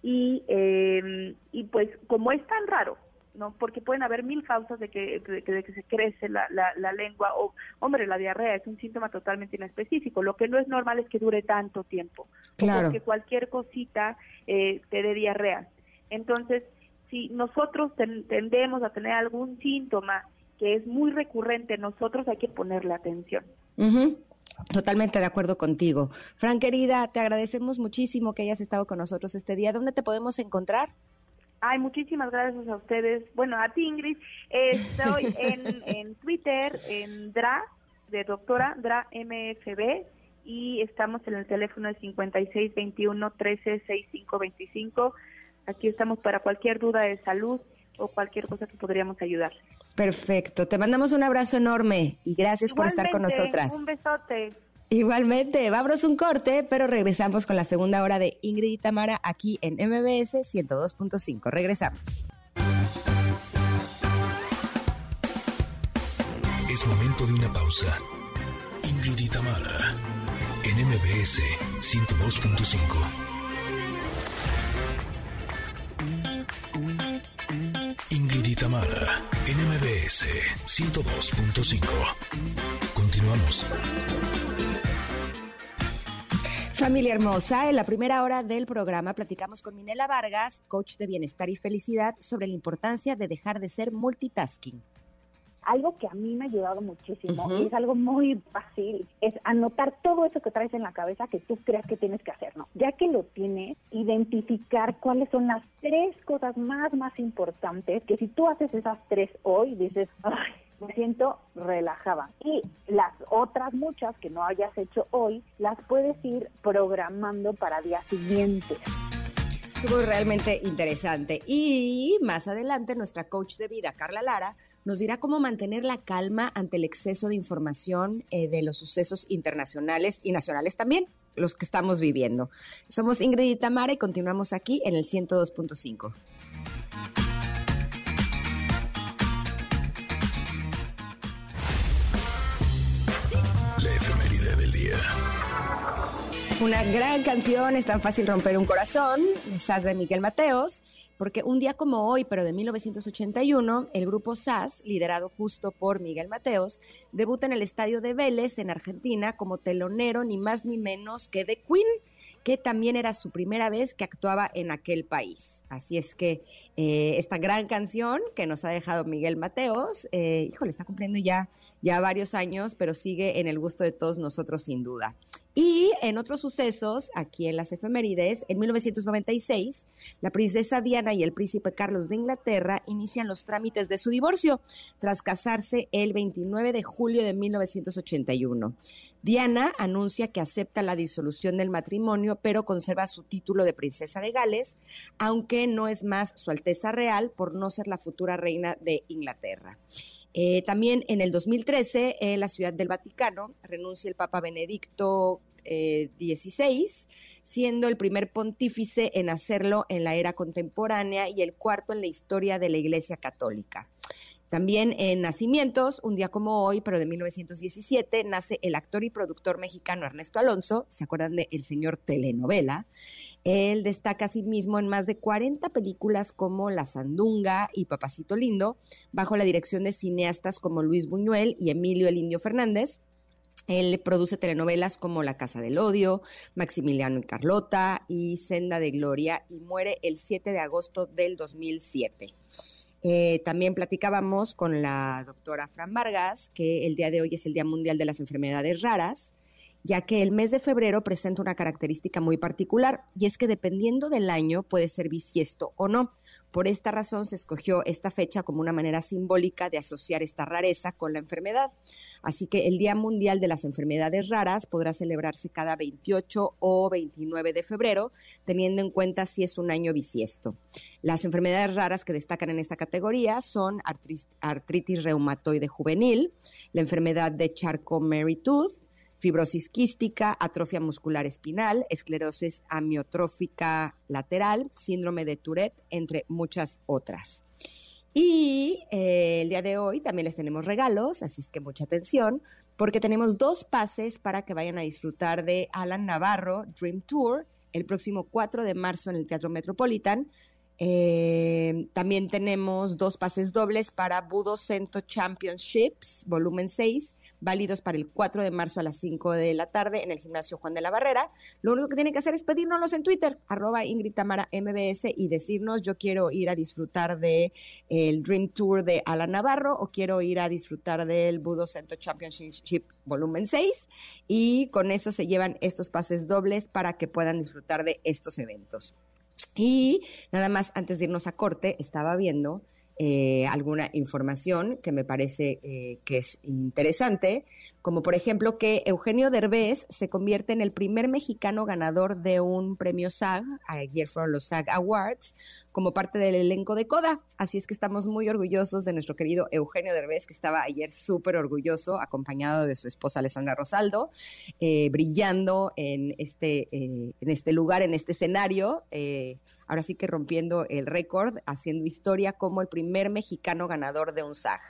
Y, eh, y pues como es tan raro, ¿no? Porque pueden haber mil causas de que, de, que se crece la, la, lengua o, hombre, la diarrea es un síntoma totalmente inespecífico. Lo que no es normal es que dure tanto tiempo. Claro. que cualquier cosita eh, te dé diarrea. Entonces, si nosotros tendemos a tener algún síntoma que es muy recurrente, nosotros hay que ponerle atención. Totalmente de acuerdo contigo. Fran, querida, te agradecemos muchísimo que hayas estado con nosotros este día. ¿Dónde te podemos encontrar? Ay, muchísimas gracias a ustedes. Bueno, a ti, Ingrid. Estoy *laughs* en, en Twitter, en DRA, de doctora, DRA MFB, y estamos en el teléfono de 5621 136525 Aquí estamos para cualquier duda de salud o cualquier cosa que podríamos ayudar. Perfecto. Te mandamos un abrazo enorme y gracias por estar con nosotras. Un besote. Igualmente, vamos un corte, pero regresamos con la segunda hora de Ingrid y Tamara aquí en MBS 102.5. Regresamos. Es momento de una pausa. Ingrid y Tamara en MBS 102.5. Ingrid y Tamara en MBS 102.5. Continuamos. Familia hermosa, en la primera hora del programa platicamos con Minela Vargas, coach de bienestar y felicidad, sobre la importancia de dejar de ser multitasking algo que a mí me ha ayudado muchísimo y es algo muy fácil, es anotar todo eso que traes en la cabeza que tú creas que tienes que hacer, ¿no? Ya que lo tienes, identificar cuáles son las tres cosas más, más importantes, que si tú haces esas tres hoy, dices, ay, me siento relajada. Y las otras muchas que no hayas hecho hoy, las puedes ir programando para días siguientes. Estuvo realmente interesante. Y más adelante, nuestra coach de vida, Carla Lara, nos dirá cómo mantener la calma ante el exceso de información eh, de los sucesos internacionales y nacionales también, los que estamos viviendo. Somos Ingrid y Tamara y continuamos aquí en el 102.5. Una gran canción, es tan fácil romper un corazón, de SAS de Miguel Mateos, porque un día como hoy, pero de 1981, el grupo SAS, liderado justo por Miguel Mateos, debuta en el estadio de Vélez, en Argentina, como telonero ni más ni menos que de Queen, que también era su primera vez que actuaba en aquel país. Así es que eh, esta gran canción que nos ha dejado Miguel Mateos, eh, híjole, está cumpliendo ya, ya varios años, pero sigue en el gusto de todos nosotros sin duda. Y en otros sucesos, aquí en las efemérides, en 1996, la princesa Diana y el príncipe Carlos de Inglaterra inician los trámites de su divorcio tras casarse el 29 de julio de 1981. Diana anuncia que acepta la disolución del matrimonio, pero conserva su título de princesa de Gales, aunque no es más su Alteza Real por no ser la futura reina de Inglaterra. Eh, también en el 2013, en la Ciudad del Vaticano, renuncia el Papa Benedicto XVI, eh, siendo el primer pontífice en hacerlo en la era contemporánea y el cuarto en la historia de la Iglesia Católica. También en nacimientos, un día como hoy, pero de 1917, nace el actor y productor mexicano Ernesto Alonso, ¿se acuerdan de El Señor Telenovela? Él destaca a sí mismo en más de 40 películas como La Sandunga y Papacito Lindo, bajo la dirección de cineastas como Luis Buñuel y Emilio El Indio Fernández. Él produce telenovelas como La Casa del Odio, Maximiliano y Carlota y Senda de Gloria y muere el 7 de agosto del 2007. Eh, también platicábamos con la doctora Fran Vargas que el día de hoy es el Día Mundial de las Enfermedades Raras, ya que el mes de febrero presenta una característica muy particular y es que dependiendo del año puede ser bisiesto o no. Por esta razón se escogió esta fecha como una manera simbólica de asociar esta rareza con la enfermedad. Así que el Día Mundial de las Enfermedades Raras podrá celebrarse cada 28 o 29 de febrero, teniendo en cuenta si es un año bisiesto. Las enfermedades raras que destacan en esta categoría son artritis reumatoide juvenil, la enfermedad de Charcot-Marie-Tooth, fibrosis quística, atrofia muscular espinal, esclerosis amiotrófica lateral, síndrome de Tourette, entre muchas otras. Y eh, el día de hoy también les tenemos regalos, así es que mucha atención, porque tenemos dos pases para que vayan a disfrutar de Alan Navarro Dream Tour el próximo 4 de marzo en el Teatro Metropolitan. Eh, también tenemos dos pases dobles para Budo Cento Championships, volumen 6, válidos para el 4 de marzo a las 5 de la tarde en el gimnasio Juan de la Barrera. Lo único que tienen que hacer es pedirnos en Twitter, arroba Ingrid Tamara MBS y decirnos yo quiero ir a disfrutar de el Dream Tour de Alan Navarro o quiero ir a disfrutar del Budo Center Championship volumen 6 y con eso se llevan estos pases dobles para que puedan disfrutar de estos eventos. Y nada más antes de irnos a corte, estaba viendo eh, alguna información que me parece eh, que es interesante, como por ejemplo que Eugenio Derbez se convierte en el primer mexicano ganador de un premio SAG, ayer fueron los SAG Awards, como parte del elenco de Coda. Así es que estamos muy orgullosos de nuestro querido Eugenio Derbez, que estaba ayer súper orgulloso, acompañado de su esposa Alessandra Rosaldo, eh, brillando en este, en este lugar, en este escenario ahora sí que rompiendo el récord, haciendo historia como el primer mexicano ganador de un SAG.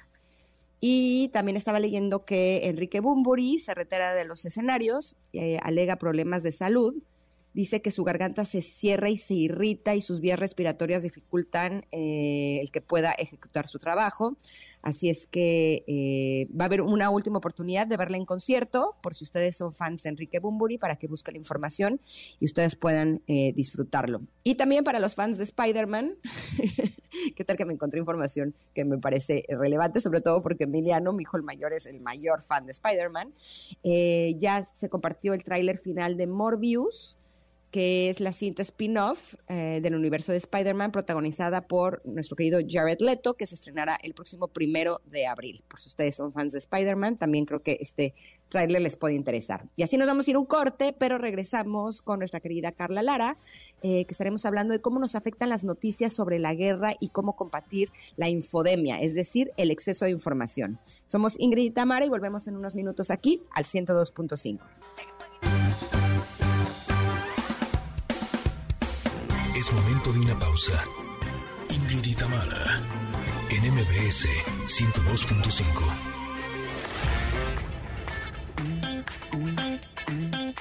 Y también estaba leyendo que Enrique Bumburi se retira de los escenarios, eh, alega problemas de salud, dice que su garganta se cierra y se irrita y sus vías respiratorias dificultan eh, el que pueda ejecutar su trabajo. Así es que eh, va a haber una última oportunidad de verla en concierto, por si ustedes son fans de Enrique Bumburi, para que busquen la información y ustedes puedan eh, disfrutarlo. Y también para los fans de Spider-Man, *laughs* ¿qué tal que me encontré información que me parece relevante, sobre todo porque Emiliano, mi hijo el mayor, es el mayor fan de Spider-Man? ya se compartió el tráiler final de Morbius que es la cinta spin-off eh, del universo de Spider-Man, protagonizada por nuestro querido Jared Leto, que se estrenará el próximo primero de abril. Por si ustedes son fans de Spider-Man, también creo que este trailer les puede interesar. Y así nos vamos a ir un corte, pero regresamos con nuestra querida Carla Lara, eh, que estaremos hablando de cómo nos afectan las noticias sobre la guerra y cómo combatir la infodemia, es decir, el exceso de información. Somos Ingrid y Tamara y volvemos en unos minutos aquí al 102.5. Momento de una pausa. Ingrid y en MBS 102.5.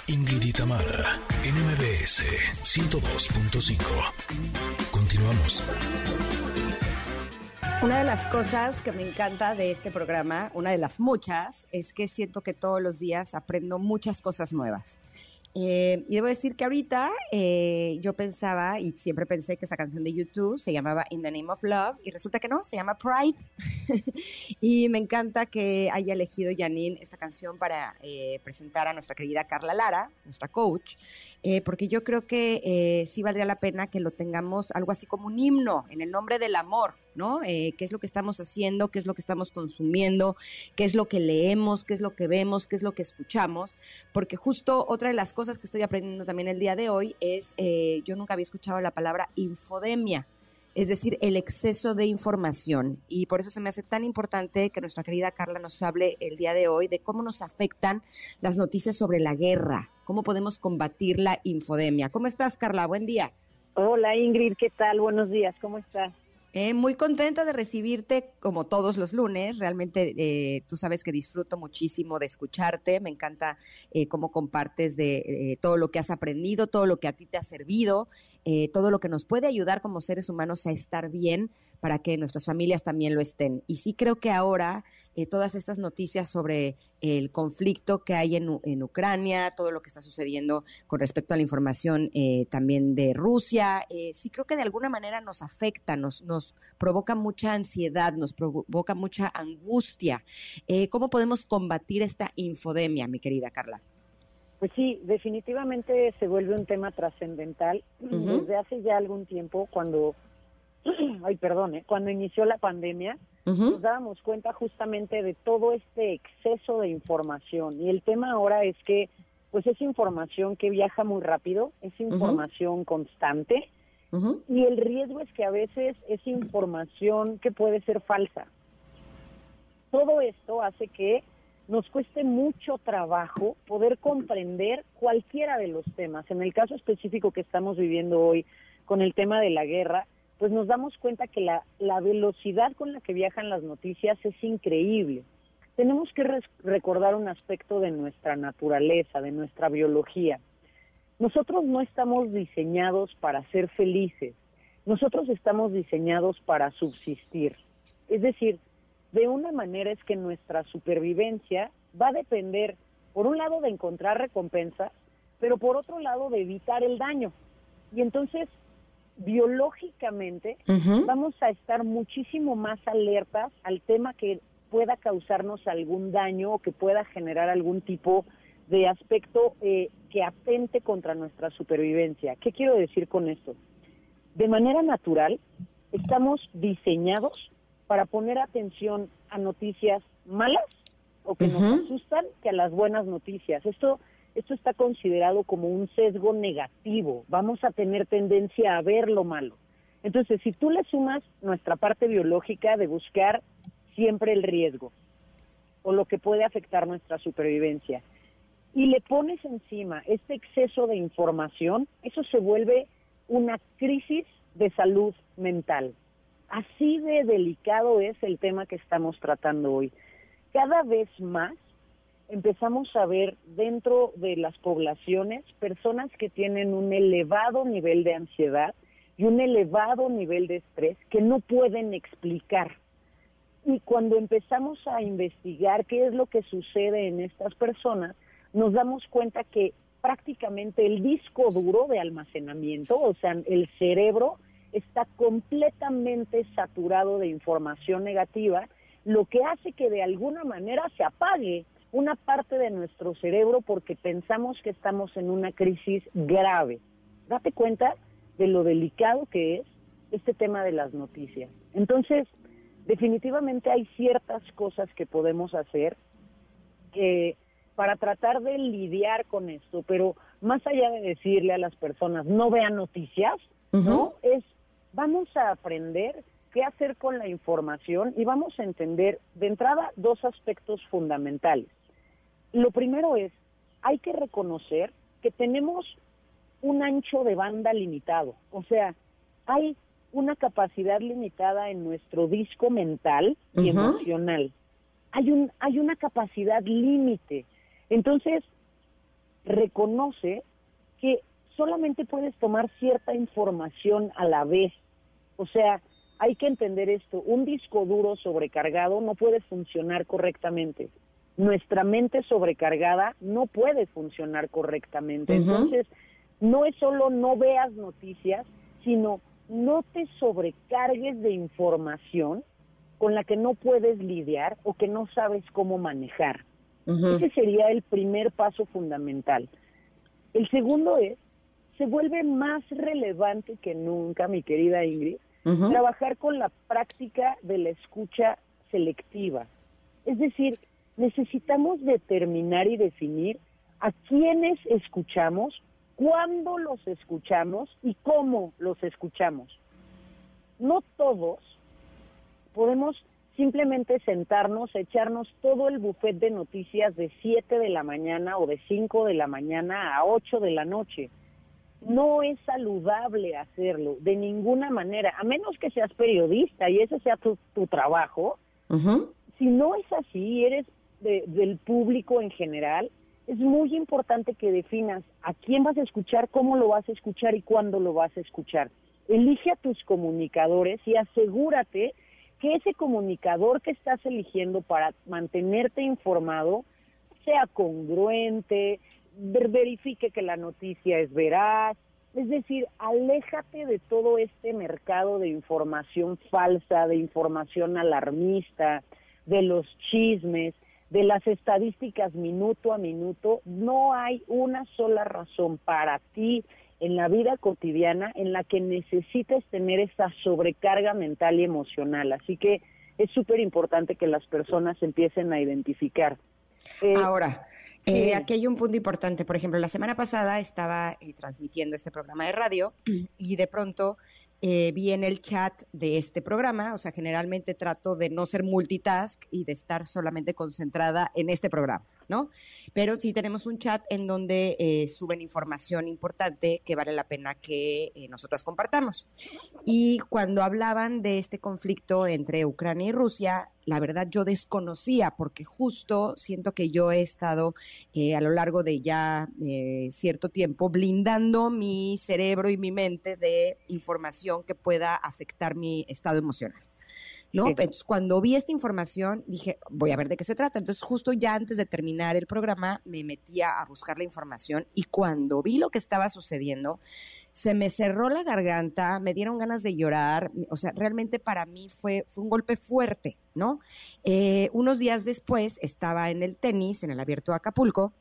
Ingrid y en MBS 102.5. Continuamos. Una de las cosas que me encanta de este programa, una de las muchas, es que siento que todos los días aprendo muchas cosas nuevas. Eh, y debo decir que ahorita eh, yo pensaba y siempre pensé que esta canción de YouTube se llamaba In the Name of Love y resulta que no, se llama Pride. *laughs* y me encanta que haya elegido Janine esta canción para eh, presentar a nuestra querida Carla Lara, nuestra coach, porque yo creo que sí valdría la pena que lo tengamos algo así como un himno en el nombre del amor, ¿no? ¿Qué es lo que estamos haciendo? ¿Qué es lo que estamos consumiendo? ¿Qué es lo que leemos? ¿Qué es lo que vemos? ¿Qué es lo que escuchamos? Porque justo otra de las cosas que estoy aprendiendo también el día de hoy es, eh, yo nunca había escuchado la palabra infodemia, es decir, el exceso de información. Y por eso se me hace tan importante que nuestra querida Carla nos hable el día de hoy de cómo nos afectan las noticias sobre la guerra, cómo podemos combatir la infodemia. ¿Cómo estás, Carla? Buen día. Hola, Ingrid, ¿qué tal? Buenos días, ¿cómo estás? Eh, muy contenta de recibirte como todos los lunes. Realmente eh, tú sabes que disfruto muchísimo de escucharte. Me encanta eh, cómo compartes de todo lo que has aprendido, todo lo que a ti te ha servido, todo lo que nos puede ayudar como seres humanos a estar bien para que nuestras familias también lo estén. Y sí creo que ahora eh, todas estas noticias sobre el conflicto que hay en, en, Ucrania, todo lo que está sucediendo con respecto a la información eh, también de Rusia, eh, sí creo que de alguna manera nos afecta, nos, nos provoca mucha ansiedad, nos provoca mucha angustia. ¿Cómo podemos combatir esta infodemia, mi querida Carla? Pues sí, definitivamente se vuelve un tema trascendental. Desde hace ya algún tiempo, cuando *clears throat* ay, perdone, cuando inició la pandemia, nos dábamos cuenta justamente de todo este exceso de información. Y el tema ahora es que, pues es información que viaja muy rápido, es información constante, y el riesgo es que a veces es información que puede ser falsa. Todo esto hace que nos cueste mucho trabajo poder comprender cualquiera de los temas. En el caso específico que estamos viviendo hoy con el tema de la guerra, pues nos damos cuenta que la, la velocidad con la que viajan las noticias es increíble. Tenemos que recordar un aspecto de nuestra naturaleza, de nuestra biología. Nosotros no estamos diseñados para ser felices, nosotros estamos diseñados para subsistir. Es decir, de una manera es que nuestra supervivencia va a depender, por un lado, de encontrar recompensa, pero por otro lado, de evitar el daño. Y entonces biológicamente vamos a estar muchísimo más alertas al tema que pueda causarnos algún daño o que pueda generar algún tipo de aspecto eh, que atente contra nuestra supervivencia. ¿Qué quiero decir con esto? De manera natural, estamos diseñados para poner atención a noticias malas o que nos asustan que a las buenas noticias. Esto, esto está considerado como un sesgo negativo. Vamos a tener tendencia a ver lo malo. Entonces, si tú le sumas nuestra parte biológica de buscar siempre el riesgo o lo que puede afectar nuestra supervivencia, y le pones encima este exceso de información, eso se vuelve una crisis de salud mental. Así de delicado es el tema que estamos tratando hoy. Cada vez más empezamos a ver dentro de las poblaciones personas que tienen un elevado nivel de ansiedad y un elevado nivel de estrés que no pueden explicar. Y cuando empezamos a investigar qué es lo que sucede en estas personas, nos damos cuenta que prácticamente el disco duro de almacenamiento, o sea, el cerebro, está completamente saturado de información negativa, lo que hace que de alguna manera se apague una parte de nuestro cerebro porque pensamos que estamos en una crisis grave. Date cuenta de lo delicado que es este tema de las noticias. Entonces, definitivamente hay ciertas cosas que podemos hacer que para tratar de lidiar con esto, pero más allá de decirle a las personas no vean noticias, ¿no? Es vamos a aprender qué hacer con la información y vamos a entender de entrada dos aspectos fundamentales. Lo primero es, hay que reconocer que tenemos un ancho de banda limitado, o sea, hay una capacidad limitada en nuestro disco mental y emocional. Hay un hay una capacidad límite entonces, reconoce que solamente puedes tomar cierta información a la vez. O sea, hay que entender esto, un disco duro sobrecargado no puede funcionar correctamente. Nuestra mente sobrecargada no puede funcionar correctamente. Entonces, no es solo no veas noticias, sino no te sobrecargues de información con la que no puedes lidiar o que no sabes cómo manejar. Ese sería el primer paso fundamental. El segundo es, se vuelve más relevante que nunca, mi querida Ingrid, trabajar con la práctica de la escucha selectiva. Es decir, necesitamos determinar y definir a quiénes escuchamos, cuándo los escuchamos y cómo los escuchamos. No todos podemos simplemente sentarnos, echarnos todo el buffet de noticias de 7 de la mañana o de 5 de la mañana a 8 de la noche. No es saludable hacerlo de ninguna manera, a menos que seas periodista y ese sea tu, trabajo. Si no es así, eres del público en general, es muy importante que definas a quién vas a escuchar, cómo lo vas a escuchar y cuándo lo vas a escuchar. Elige a tus comunicadores y asegúrate que ese comunicador que estás eligiendo para mantenerte informado sea congruente, verifique que la noticia es veraz, es decir, aléjate de todo este mercado de información falsa, de información alarmista, de los chismes, de las estadísticas minuto a minuto. No hay una sola razón para ti en la vida cotidiana en la que necesites tener esa sobrecarga mental y emocional. Así que es súper importante que las personas empiecen a identificar. Eh, Ahora, eh, aquí hay un punto importante. Por ejemplo, la semana pasada estaba eh, transmitiendo este programa de radio *clears throat* y de pronto eh, vi en el chat de este programa, o sea, generalmente trato de no ser multitask y de estar solamente concentrada en este programa, ¿no? Pero sí tenemos un chat en donde eh, suben información importante que vale la pena que eh, nosotras compartamos. Y cuando hablaban de este conflicto entre Ucrania y Rusia, la verdad yo desconocía porque justo siento que yo he estado eh, a lo largo de ya eh, cierto tiempo blindando mi cerebro y mi mente de información que pueda afectar mi estado emocional. ¿No? Entonces, cuando vi esta información, dije, voy a ver de qué se trata. Entonces, justo ya antes de terminar el programa, me metía a buscar la información y cuando vi lo que estaba sucediendo, se me cerró la garganta, me dieron ganas de llorar, o sea, realmente para mí fue, fue un golpe fuerte, ¿no? Eh, unos días después estaba en el tenis, en el abierto de Acapulco,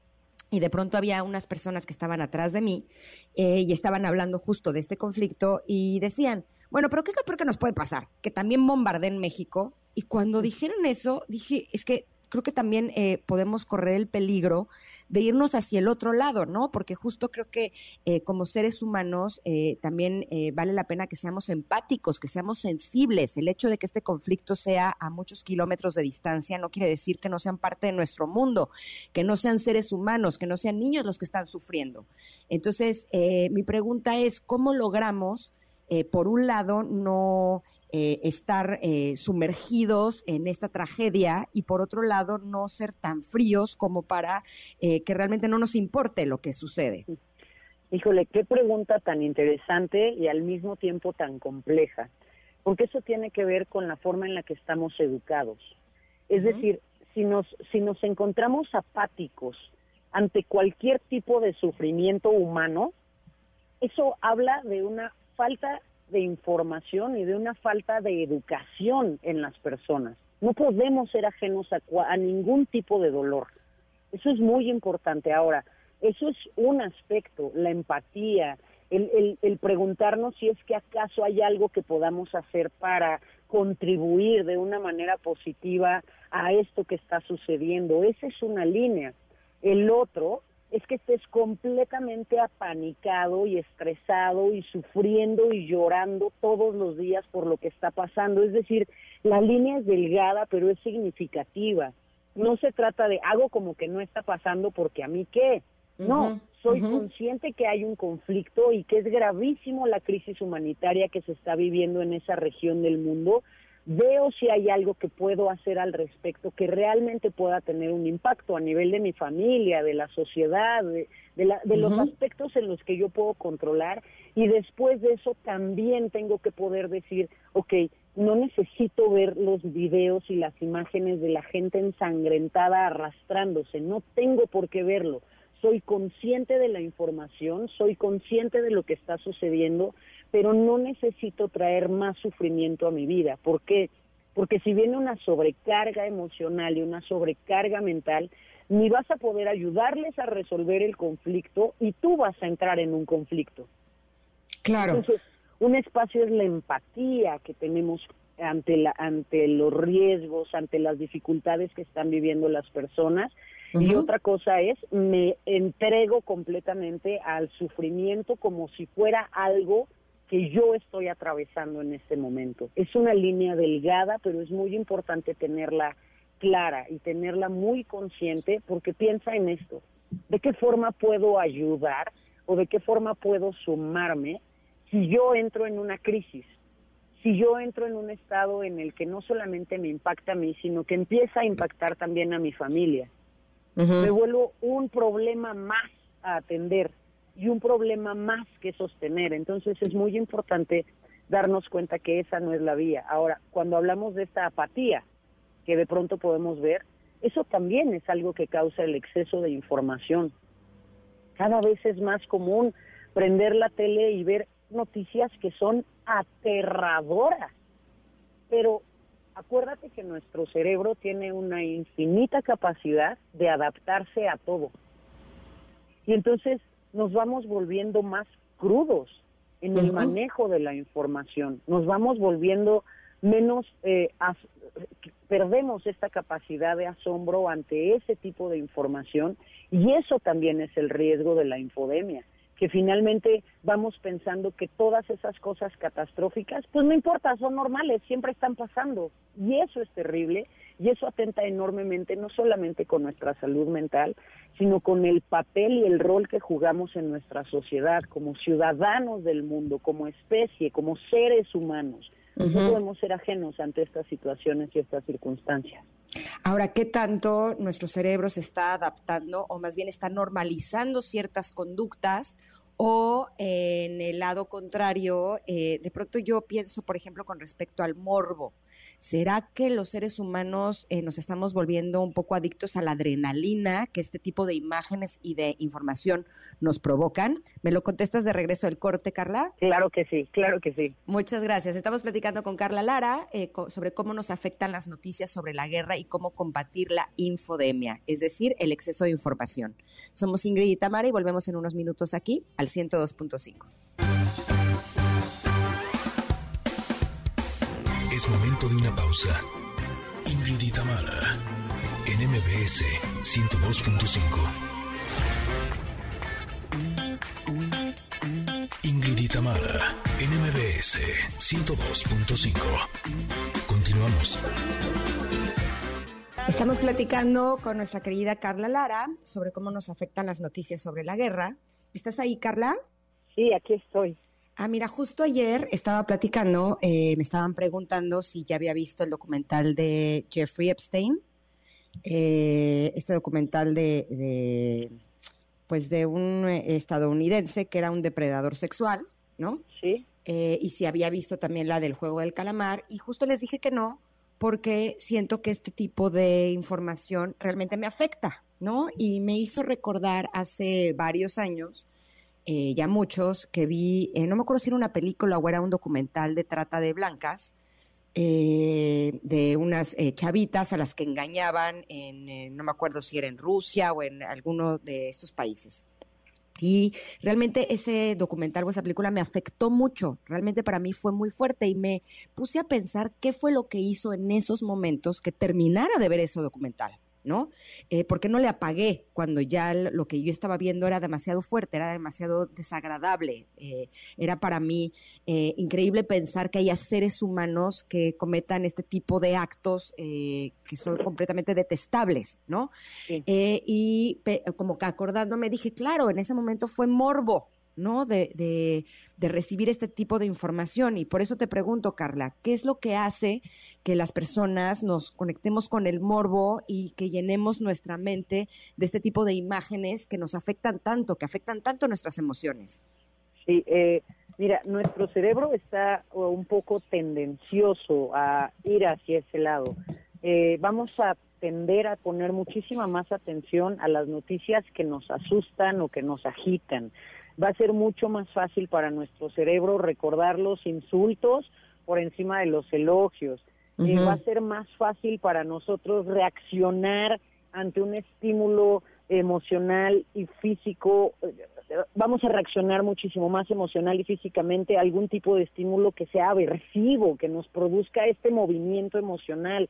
y de pronto había unas personas que estaban atrás de mí eh, y estaban hablando justo de este conflicto y decían, bueno, pero ¿qué es lo peor que nos puede pasar? Que también bombardeen México. Y cuando dijeron eso, dije, es que creo que también eh, podemos correr el peligro de irnos hacia el otro lado, ¿no? Porque justo creo que eh, como seres humanos eh, también vale la pena que seamos empáticos, que seamos sensibles. El hecho de que este conflicto sea a muchos kilómetros de distancia no quiere decir que no sean parte de nuestro mundo, que no sean seres humanos, que no sean niños los que están sufriendo. Entonces, mi pregunta es, ¿cómo logramos, por un lado, no eh, estar eh, sumergidos en esta tragedia y por otro lado no ser tan fríos como para eh, que realmente no nos importe lo que sucede. Híjole, qué pregunta tan interesante y al mismo tiempo tan compleja, porque eso tiene que ver con la forma en la que estamos educados. Es decir, si nos, si nos encontramos apáticos ante cualquier tipo de sufrimiento humano, eso habla de una falta de información y de una falta de educación en las personas. No podemos ser ajenos a, ningún tipo de dolor. Eso es muy importante. Ahora, eso es un aspecto, la empatía, el, el, preguntarnos si es que acaso hay algo que podamos hacer para contribuir de una manera positiva a esto que está sucediendo. Esa es una línea. El otro es que estés completamente apanicado y estresado y sufriendo y llorando todos los días por lo que está pasando. Es decir, la línea es delgada, pero es significativa. No se trata de hago como que no está pasando porque a mí qué. No, soy consciente que hay un conflicto y que es gravísimo la crisis humanitaria que se está viviendo en esa región del mundo veo si hay algo que puedo hacer al respecto que realmente pueda tener un impacto a nivel de mi familia, de la sociedad, de, los aspectos en los que yo puedo controlar. Y después de eso también tengo que poder decir, ok, no necesito ver los videos y las imágenes de la gente ensangrentada arrastrándose, no tengo por qué verlo. Soy consciente de la información, soy consciente de lo que está sucediendo pero no necesito traer más sufrimiento a mi vida. ¿Por qué? Porque si viene una sobrecarga emocional y una sobrecarga mental, ni vas a poder ayudarles a resolver el conflicto y tú vas a entrar en un conflicto. Claro. Entonces, un espacio es la empatía que tenemos ante, la, ante los riesgos, ante las dificultades que están viviendo las personas. Y otra cosa es, me entrego completamente al sufrimiento como si fuera algo que yo estoy atravesando en este momento. Es una línea delgada, pero es muy importante tenerla clara y tenerla muy consciente porque piensa en esto. ¿De qué forma puedo ayudar o de qué forma puedo sumarme si yo entro en una crisis? Si yo entro en un estado en el que no solamente me impacta a mí, sino que empieza a impactar también a mi familia. Me vuelvo un problema más a atender y un problema más que sostener. Entonces es muy importante darnos cuenta que esa no es la vía. Ahora, cuando hablamos de esta apatía que de pronto podemos ver, eso también es algo que causa el exceso de información. Cada vez es más común prender la tele y ver noticias que son aterradoras. Pero acuérdate que nuestro cerebro tiene una infinita capacidad de adaptarse a todo. Y entonces nos vamos volviendo más crudos en el manejo de la información, nos vamos volviendo menos, eh, perdemos esta capacidad de asombro ante ese tipo de información y eso también es el riesgo de la infodemia, que finalmente vamos pensando que todas esas cosas catastróficas, pues no importa, son normales, siempre están pasando y eso es terrible y eso atenta enormemente no solamente con nuestra salud mental, sino con el papel y el rol que jugamos en nuestra sociedad como ciudadanos del mundo, como especie, como seres humanos. No podemos ser ajenos ante estas situaciones y estas circunstancias. Ahora, ¿qué tanto nuestro cerebro se está adaptando o más bien está normalizando ciertas conductas o en el lado contrario, eh, de pronto yo pienso, por ejemplo, con respecto al morbo. ¿Será que los seres humanos eh, nos estamos volviendo un poco adictos a la adrenalina que este tipo de imágenes y de información nos provocan? ¿Me lo contestas de regreso del corte, Carla? Claro que sí, claro que sí. Muchas gracias. Estamos platicando con Carla Lara eh, sobre cómo nos afectan las noticias sobre la guerra y cómo combatir la infodemia, es decir, el exceso de información. Somos Ingrid y Tamara y volvemos en unos minutos aquí al 102.5. Es momento de una pausa. Ingrid y Tamara, en MBS 102.5. Ingrid y Tamara, en MBS 102.5. Continuamos. Estamos platicando con nuestra querida Carla Lara sobre cómo nos afectan las noticias sobre la guerra. ¿Estás ahí, Carla? Sí, aquí estoy. Ah, mira, justo ayer estaba platicando, eh, me estaban preguntando si ya había visto el documental de Jeffrey Epstein, eh, este documental de, pues de un estadounidense que era un depredador sexual, ¿no? Sí. Eh, y si había visto también la del juego del calamar, y justo les dije que no, porque siento que este tipo de información realmente me afecta, ¿no? Y me hizo recordar hace varios años eh, ya muchos, que vi, eh, no me acuerdo si era una película o era un documental de trata de blancas, eh, de unas chavitas a las que engañaban en, no me acuerdo si era en Rusia o en alguno de estos países. Y realmente ese documental o esa película me afectó mucho, realmente para mí fue muy fuerte y me puse a pensar qué fue lo que hizo en esos momentos que terminara de ver ese documental. ¿No? Eh, ¿Por qué no le apagué cuando ya lo que yo estaba viendo era demasiado fuerte, era demasiado desagradable? Eh, era para mí eh, increíble pensar que haya seres humanos que cometan este tipo de actos que son completamente detestables, ¿no? y como que acordándome dije, claro, en ese momento fue morbo, ¿no? De, de, de, recibir este tipo de información. Y por eso te pregunto, Carla, ¿qué es lo que hace que las personas nos conectemos con el morbo y que llenemos nuestra mente de este tipo de imágenes que nos afectan tanto, que afectan tanto nuestras emociones? Sí, eh, mira, nuestro cerebro está un poco tendencioso a ir hacia ese lado. Eh, vamos a tender a poner muchísima más atención a las noticias que nos asustan o que nos agitan va a ser mucho más fácil para nuestro cerebro recordar los insultos por encima de los elogios. eh, va a ser más fácil para nosotros reaccionar ante un estímulo emocional y físico. Vamos a reaccionar muchísimo más emocional y físicamente a algún tipo de estímulo que sea aversivo, que nos produzca este movimiento emocional.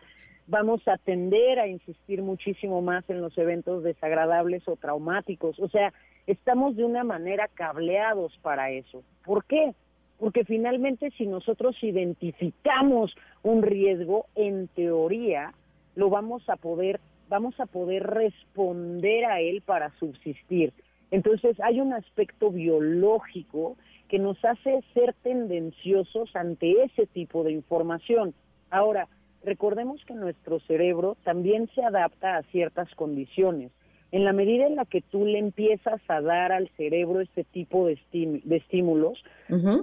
Vamos a tender a insistir muchísimo más en los eventos desagradables o traumáticos. O sea, estamos de una manera cableados para eso. ¿Por qué? Porque finalmente si nosotros identificamos un riesgo, en teoría, lo vamos a poder, vamos a poder responder a él para subsistir. Entonces hay un aspecto biológico que nos hace ser tendenciosos ante ese tipo de información. Ahora, recordemos que nuestro cerebro también se adapta a ciertas condiciones en la medida en la que tú le empiezas a dar al cerebro este tipo de, estímulos,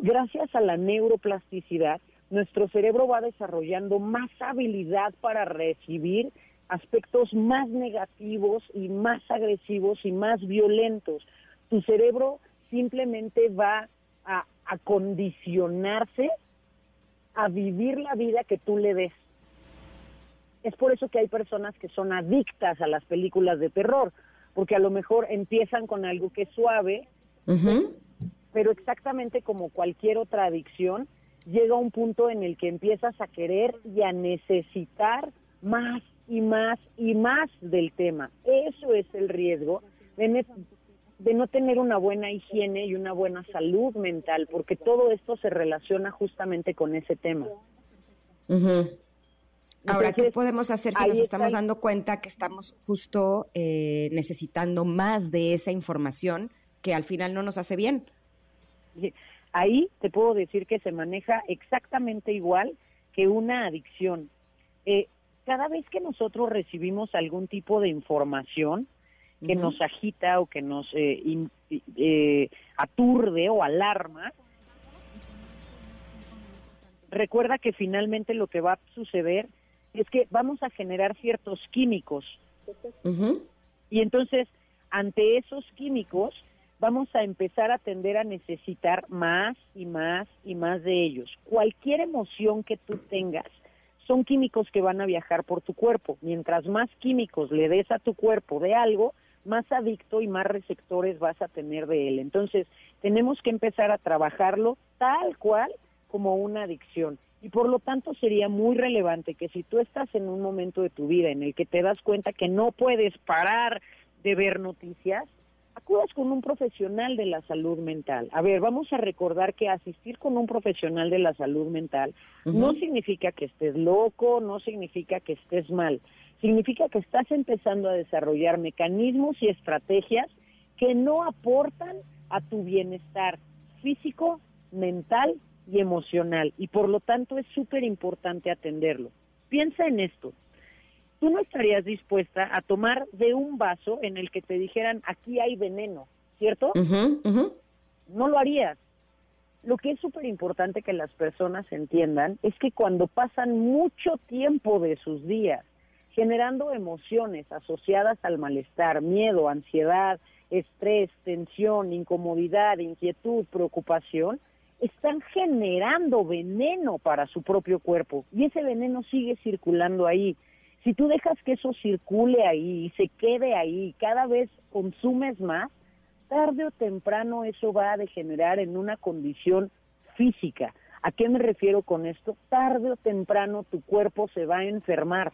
gracias a la neuroplasticidad, nuestro cerebro va desarrollando más habilidad para recibir aspectos más negativos y más agresivos y más violentos. Tu cerebro simplemente va a acondicionarse a vivir la vida que tú le des. Es por eso que hay personas que son adictas a las películas de terror, porque a lo mejor empiezan con algo que es suave, pero exactamente como cualquier otra adicción, llega un punto en el que empiezas a querer y a necesitar más y más y más del tema. Eso es el riesgo de, de no tener una buena higiene y una buena salud mental, porque todo esto se relaciona justamente con ese tema. Ahora, ¿qué podemos hacer si nos estamos dando cuenta que estamos justo eh, necesitando más de esa información que al final no nos hace bien? Ahí te puedo decir que se maneja exactamente igual que una adicción. Eh, cada vez que nosotros recibimos algún tipo de información que nos agita o que nos eh, aturde o alarma, recuerda que finalmente lo que va a suceder es que vamos a generar ciertos químicos. Y entonces, ante esos químicos, vamos a empezar a tender a necesitar más y más y más de ellos. Cualquier emoción que tú tengas, son químicos que van a viajar por tu cuerpo. Mientras más químicos le des a tu cuerpo de algo, más adicto y más receptores vas a tener de él. Entonces, tenemos que empezar a trabajarlo tal cual como una adicción Y por lo tanto sería muy relevante que si tú estás en un momento de tu vida en el que te das cuenta que no puedes parar de ver noticias, acudas con un profesional de la salud mental. A ver, vamos a recordar que asistir con un profesional de la salud mental no significa que estés loco, no significa que estés mal, significa que estás empezando a desarrollar mecanismos y estrategias que no aportan a tu bienestar físico, mental y emocional y por lo tanto es súper importante atenderlo. Piensa en esto. Tú no estarías dispuesta a tomar de un vaso en el que te dijeran aquí hay veneno, ¿cierto? No lo harías. Lo que es súper importante que las personas entiendan es que cuando pasan mucho tiempo de sus días generando emociones asociadas al malestar, miedo, ansiedad, estrés, tensión, incomodidad, inquietud, preocupación, están generando veneno para su propio cuerpo y ese veneno sigue circulando ahí. Si tú dejas que eso circule ahí y se quede ahí, cada vez consumes más, tarde o temprano eso va a degenerar en una condición física. ¿A qué me refiero con esto? Tarde o temprano tu cuerpo se va a enfermar.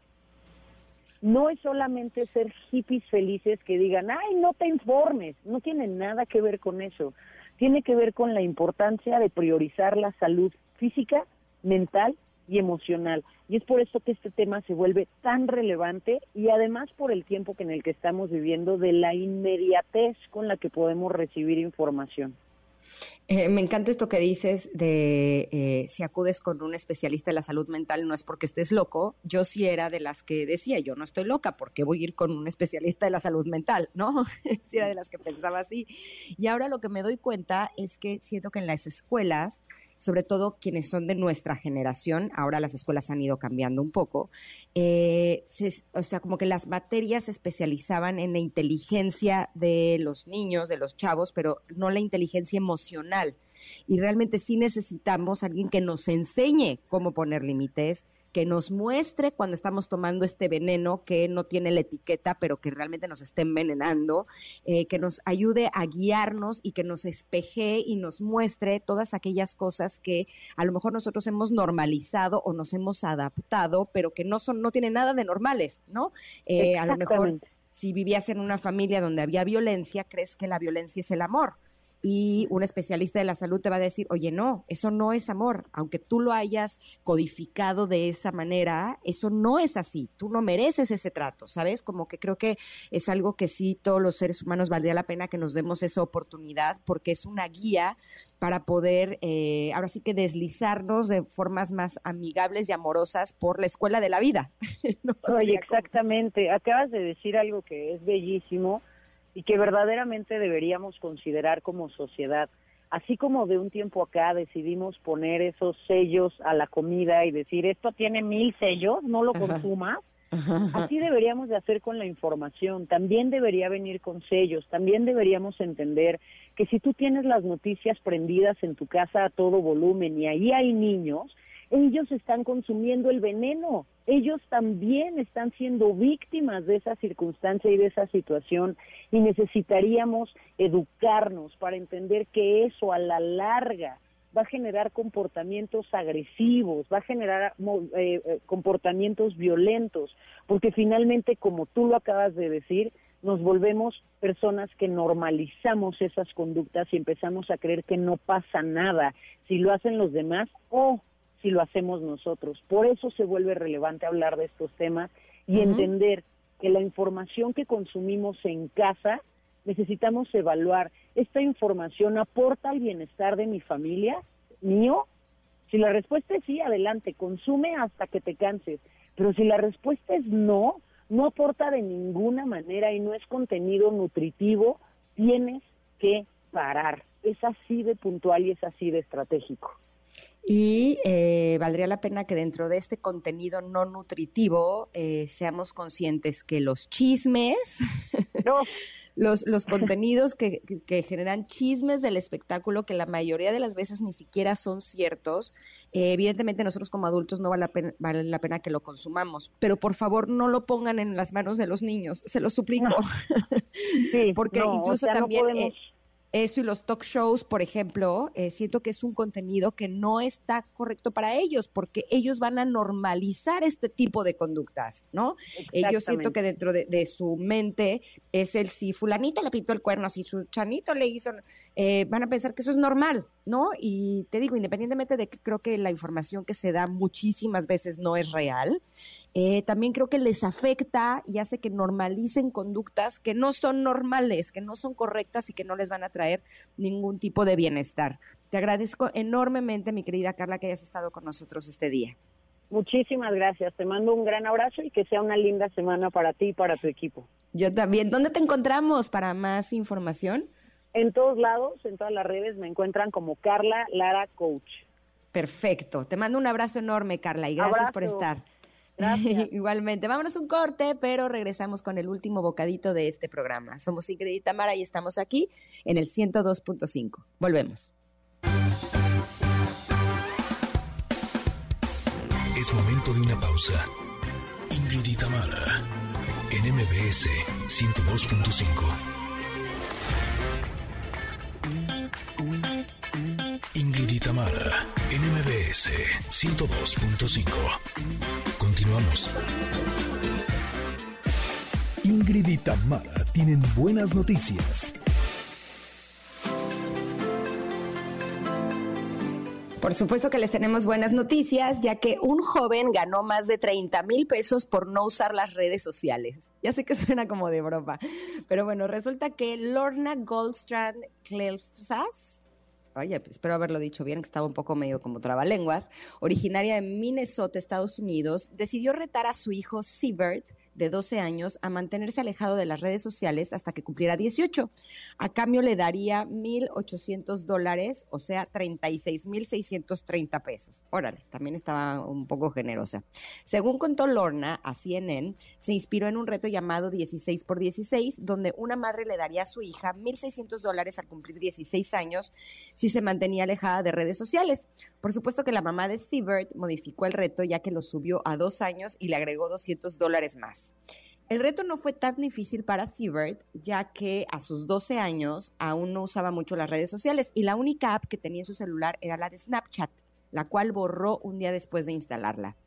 No es solamente ser hippies felices que digan, ay, no te informes, no tiene nada que ver con eso tiene que ver con la importancia de priorizar la salud física, mental y emocional. Y es por eso que este tema se vuelve tan relevante y además por el tiempo que en el que estamos viviendo de la inmediatez con la que podemos recibir información. Eh, me encanta esto que dices de eh, si acudes con un especialista de la salud mental no es porque estés loco. Yo sí era de las que decía, yo no estoy loca, porque voy a ir con un especialista de la salud mental? *laughs* ¿No? *laughs* sí era de las que pensaba así. Y ahora lo que me doy cuenta es que siento que en las escuelas sobre todo quienes son de nuestra generación, ahora las escuelas han ido cambiando un poco, eh, o sea, como que las materias se especializaban en la inteligencia de los niños, de los chavos, pero no la inteligencia emocional. Y realmente sí necesitamos alguien que nos enseñe cómo poner límites, que nos muestre cuando estamos tomando este veneno que no tiene la etiqueta, pero que realmente nos está envenenando, eh, que nos ayude a guiarnos y que nos espeje y nos muestre todas aquellas cosas que a lo mejor nosotros hemos normalizado o nos hemos adaptado, pero que no son, no tienen nada de normales, ¿no? Eh, a lo mejor si vivías en una familia donde había violencia, crees que la violencia es el amor y un especialista de la salud te va a decir, oye, no, eso no es amor, aunque tú lo hayas codificado de esa manera, eso no es así, tú no mereces ese trato, ¿sabes? Como que creo que es algo que sí todos los seres humanos valdría la pena que nos demos esa oportunidad porque es una guía para poder, eh, ahora sí que deslizarnos de formas más amigables y amorosas por la escuela de la vida. *laughs* Oye, exactamente, acabas de decir algo que es bellísimo y que verdaderamente deberíamos considerar como sociedad. Así como de un tiempo acá decidimos poner esos sellos a la comida y decir, esto tiene mil sellos, no lo consumas, así deberíamos de hacer con la información. También debería venir con sellos, también deberíamos entender que si tú tienes las noticias prendidas en tu casa a todo volumen y ahí hay niños, ellos están consumiendo el veneno, ellos también están siendo víctimas de esa circunstancia y de esa situación y necesitaríamos educarnos para entender que eso a la larga va a generar comportamientos agresivos, va a generar eh, eh, comportamientos violentos, porque finalmente, como tú lo acabas de decir, nos volvemos personas que normalizamos esas conductas y empezamos a creer que no pasa nada. Si lo hacen los demás, oh, si lo hacemos nosotros. Por eso se vuelve relevante hablar de estos temas y entender que la información que consumimos en casa necesitamos evaluar, ¿esta información aporta al bienestar de mi familia, mío? Si la respuesta es sí, adelante, consume hasta que te canses. Pero si la respuesta es no, no aporta de ninguna manera y no es contenido nutritivo, tienes que parar. Es así de puntual y es así de estratégico. Y eh, valdría la pena que dentro de este contenido no nutritivo eh, seamos conscientes que los chismes, *laughs* los, los contenidos que, generan chismes del espectáculo, que la mayoría de las veces ni siquiera son ciertos, eh, evidentemente nosotros como adultos no vale la, pena, vale la pena que lo consumamos, pero por favor no lo pongan en las manos de los niños, se lo suplico. *laughs* Sí, Porque incluso también eso y los talk shows, por ejemplo, eh, siento que es un contenido que no está correcto para ellos, porque ellos van a normalizar este tipo de conductas, ¿no? Ellos siento que dentro de, su mente es el si fulanita le pintó el cuerno, si su chanito le hizo, eh, van a pensar que eso es normal, ¿no? Y te digo, independientemente de que creo que la información que se da muchísimas veces no es real, eh, también creo que les afecta y hace que normalicen conductas que no son normales, que no son correctas y que no les van a traer ningún tipo de bienestar. Te agradezco enormemente, mi querida Carla, que hayas estado con nosotros este día. Muchísimas gracias. Te mando un gran abrazo y que sea una linda semana para ti y para tu equipo. Yo también. ¿Dónde te encontramos para más información? En todos lados, en todas las redes, me encuentran como Carla Lara Coach. Perfecto. Te mando un abrazo enorme, Carla, y gracias por estar. *laughs* Igualmente. Vámonos un corte, pero regresamos con el último bocadito de este programa. Somos Ingrid y Tamara y estamos aquí en el 102.5. Volvemos. Es momento de una pausa. Ingrid y Tamara en MBS 102.5. Ingrid y Tamara, NMBS 102.5. Continuamos. Ingrid y Tamara tienen buenas noticias. Por supuesto que les tenemos buenas noticias, ya que un joven ganó más de 30 mil pesos por no usar las redes sociales. Ya sé que *laughs* suena como de broma, pero bueno, resulta que Lorna Goldstrand Clefsas, oye, espero haberlo dicho bien, que estaba un poco medio como trabalenguas, originaria de Minnesota, Estados Unidos, decidió retar a su hijo Siebert de 12 años a mantenerse alejado de las redes sociales hasta que cumpliera 18. A cambio le daría 1.800 dólares, o sea, 36.630 pesos. Órale, también estaba un poco generosa. Según contó Lorna a CNN, se inspiró en un reto llamado 16 por 16, donde una madre le daría a su hija 1.600 dólares al cumplir 16 años si se mantenía alejada de redes sociales. Por supuesto que la mamá de Siebert modificó el reto ya que lo subió a dos años y le agregó 200 dólares más. El reto no fue tan difícil para Siebert, ya que a sus 12 años aún no usaba mucho las redes sociales y la única app que tenía en su celular era la de Snapchat, la cual borró un día después de instalarla.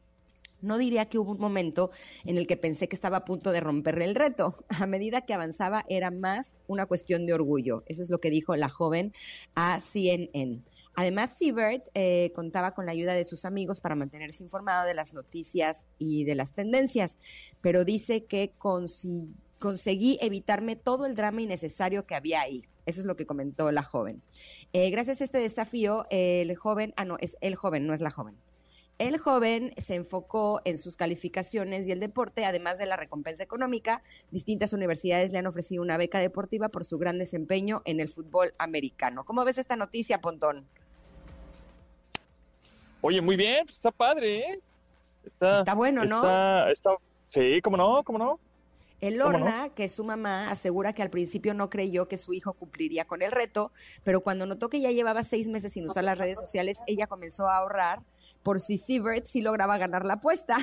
No diría que hubo un momento en el que pensé que estaba a punto de romperle el reto. *laughs* A medida que avanzaba era más una cuestión de orgullo. Eso es lo que dijo la joven a CNN. Además, Siebert eh, contaba con la ayuda de sus amigos para mantenerse informado de las noticias y de las tendencias, pero dice que conseguí evitarme todo el drama innecesario que había ahí. Eso es lo que comentó la joven. Eh, gracias a este desafío, el joven, ah, no, es el joven, no es la joven. El joven se enfocó en sus calificaciones y el deporte, además de la recompensa económica. Distintas universidades le han ofrecido una beca deportiva por su gran desempeño en el fútbol americano. ¿Cómo ves esta noticia, Pontón? Oye, muy bien, pues está padre, ¿eh? Está, bueno, ¿no? Está, sí, ¿cómo no? ¿Cómo no? El Lorna, que es su mamá, asegura que al principio no creyó que su hijo cumpliría con el reto, pero cuando notó que ya llevaba seis meses sin usar las redes sociales, ella comenzó a ahorrar por si Siebert sí lograba ganar la apuesta.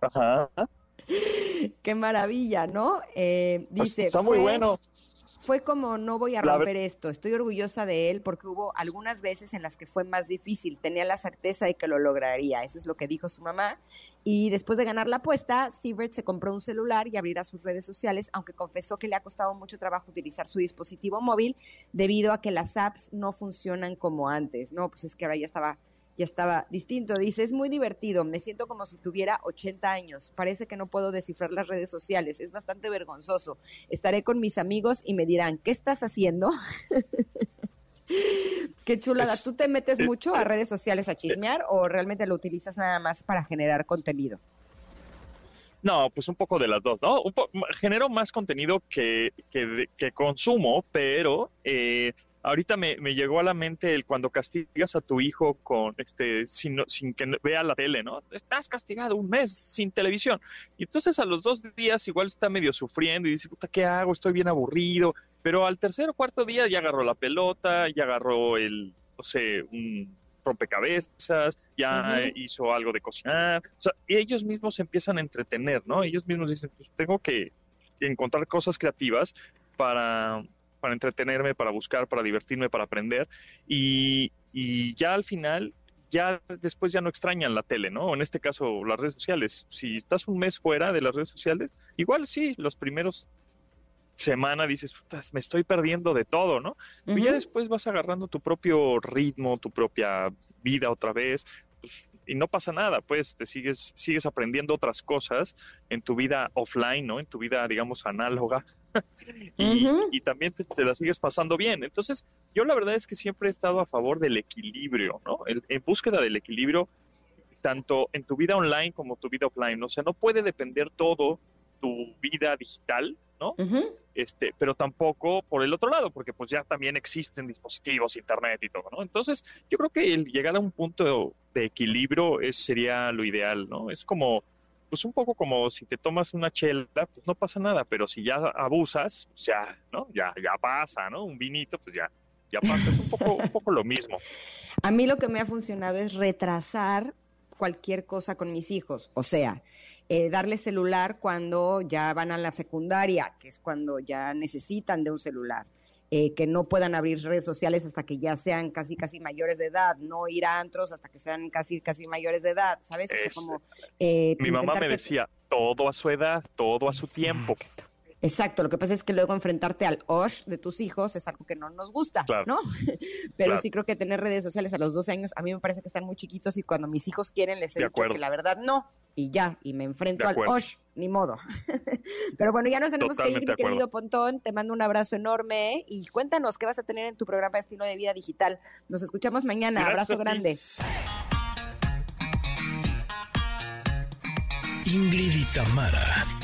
Ajá. *laughs* Qué maravilla, ¿no? Eh, pues dice. está muy bueno fue como no voy a romper esto, estoy orgullosa de él porque hubo algunas veces en las que fue más difícil, tenía la certeza de que lo lograría, eso es lo que dijo su mamá. Y después de ganar la apuesta, Siebert se compró un celular y abrirá sus redes sociales, aunque confesó que le ha costado mucho trabajo utilizar su dispositivo móvil debido a que las apps no funcionan como antes, ¿no? Pues es que ahora ya estaba ya estaba distinto. Dice, es muy divertido, me siento como si tuviera 80 años, parece que no puedo descifrar las redes sociales, es bastante vergonzoso. Estaré con mis amigos y me dirán, ¿qué estás haciendo? *laughs* Qué chulada. ¿Tú te metes mucho a redes sociales a chismear o realmente lo utilizas nada más para generar contenido? No, pues un poco de las dos, ¿no? genero más contenido que, que, que consumo, pero eh, ahorita me, llegó a la mente el cuando castigas a tu hijo con este sin, sin que vea la tele, ¿no? Estás castigado un mes sin televisión. Y entonces a los dos días igual está medio sufriendo y dice, puta, ¿qué hago? Estoy bien aburrido. Pero al tercer o cuarto día ya agarró la pelota, ya agarró el, no sé, un rompecabezas, ya hizo algo de cocinar. O sea, ellos mismos se empiezan a entretener, ¿no? Ellos mismos dicen, pues tengo que encontrar cosas creativas para para entretenerme, para buscar, para divertirme, para aprender. Y, y ya al final ya después ya no extrañan la tele, ¿no? En este caso, las redes sociales. Si estás un mes fuera de las redes sociales, igual sí, los primeros semana dices, me estoy perdiendo de todo, ¿no? Y ya después vas agarrando tu propio ritmo, tu propia vida otra vez, pues, y no pasa nada, pues te sigues, sigues aprendiendo otras cosas en tu vida offline, ¿no? En tu vida, digamos, análoga. *laughs* y, también te, la sigues pasando bien. Entonces, yo la verdad es que siempre he estado a favor del equilibrio, ¿no? en búsqueda del equilibrio, tanto en tu vida online como tu vida offline. O sea, no puede depender todo tu vida digital, ¿no? Este, pero tampoco por el otro lado, porque pues ya también existen dispositivos, internet y todo, ¿no? Entonces, yo creo que el llegar a un punto de equilibrio es, sería lo ideal, ¿no? Es como, pues un poco como si te tomas una chela, pues no pasa nada, pero si ya abusas, pues ya, ¿no? Ya, ya pasa, ¿no? Un vinito, pues ya, ya pasa. Es un poco, un poco lo mismo. *laughs* A mí lo que me ha funcionado es retrasar cualquier cosa con mis hijos. O sea, eh, darle celular cuando ya van a la secundaria, que es cuando ya necesitan de un celular. Eh, que no puedan abrir redes sociales hasta que ya sean casi casi mayores de edad, no ir a antros hasta que sean casi casi mayores de edad, ¿sabes? O sea, como, eh, mi mamá me decía, todo a su edad, todo a su tiempo. Exacto, lo que pasa es que luego enfrentarte al OSH de tus hijos es algo que no nos gusta, ¿no? *laughs* Pero sí creo que tener redes sociales a los 12 años, a mí me parece que están muy chiquitos y cuando mis hijos quieren les he dicho que la verdad no, y ya, y me enfrento al OSH, ni modo. *laughs* Pero bueno, ya nos tenemos que ir, mi querido Pontón, te mando un abrazo enorme y cuéntanos qué vas a tener en tu programa de Estilo de Vida Digital. Nos escuchamos mañana, abrazo grande. Ingrid y Tamara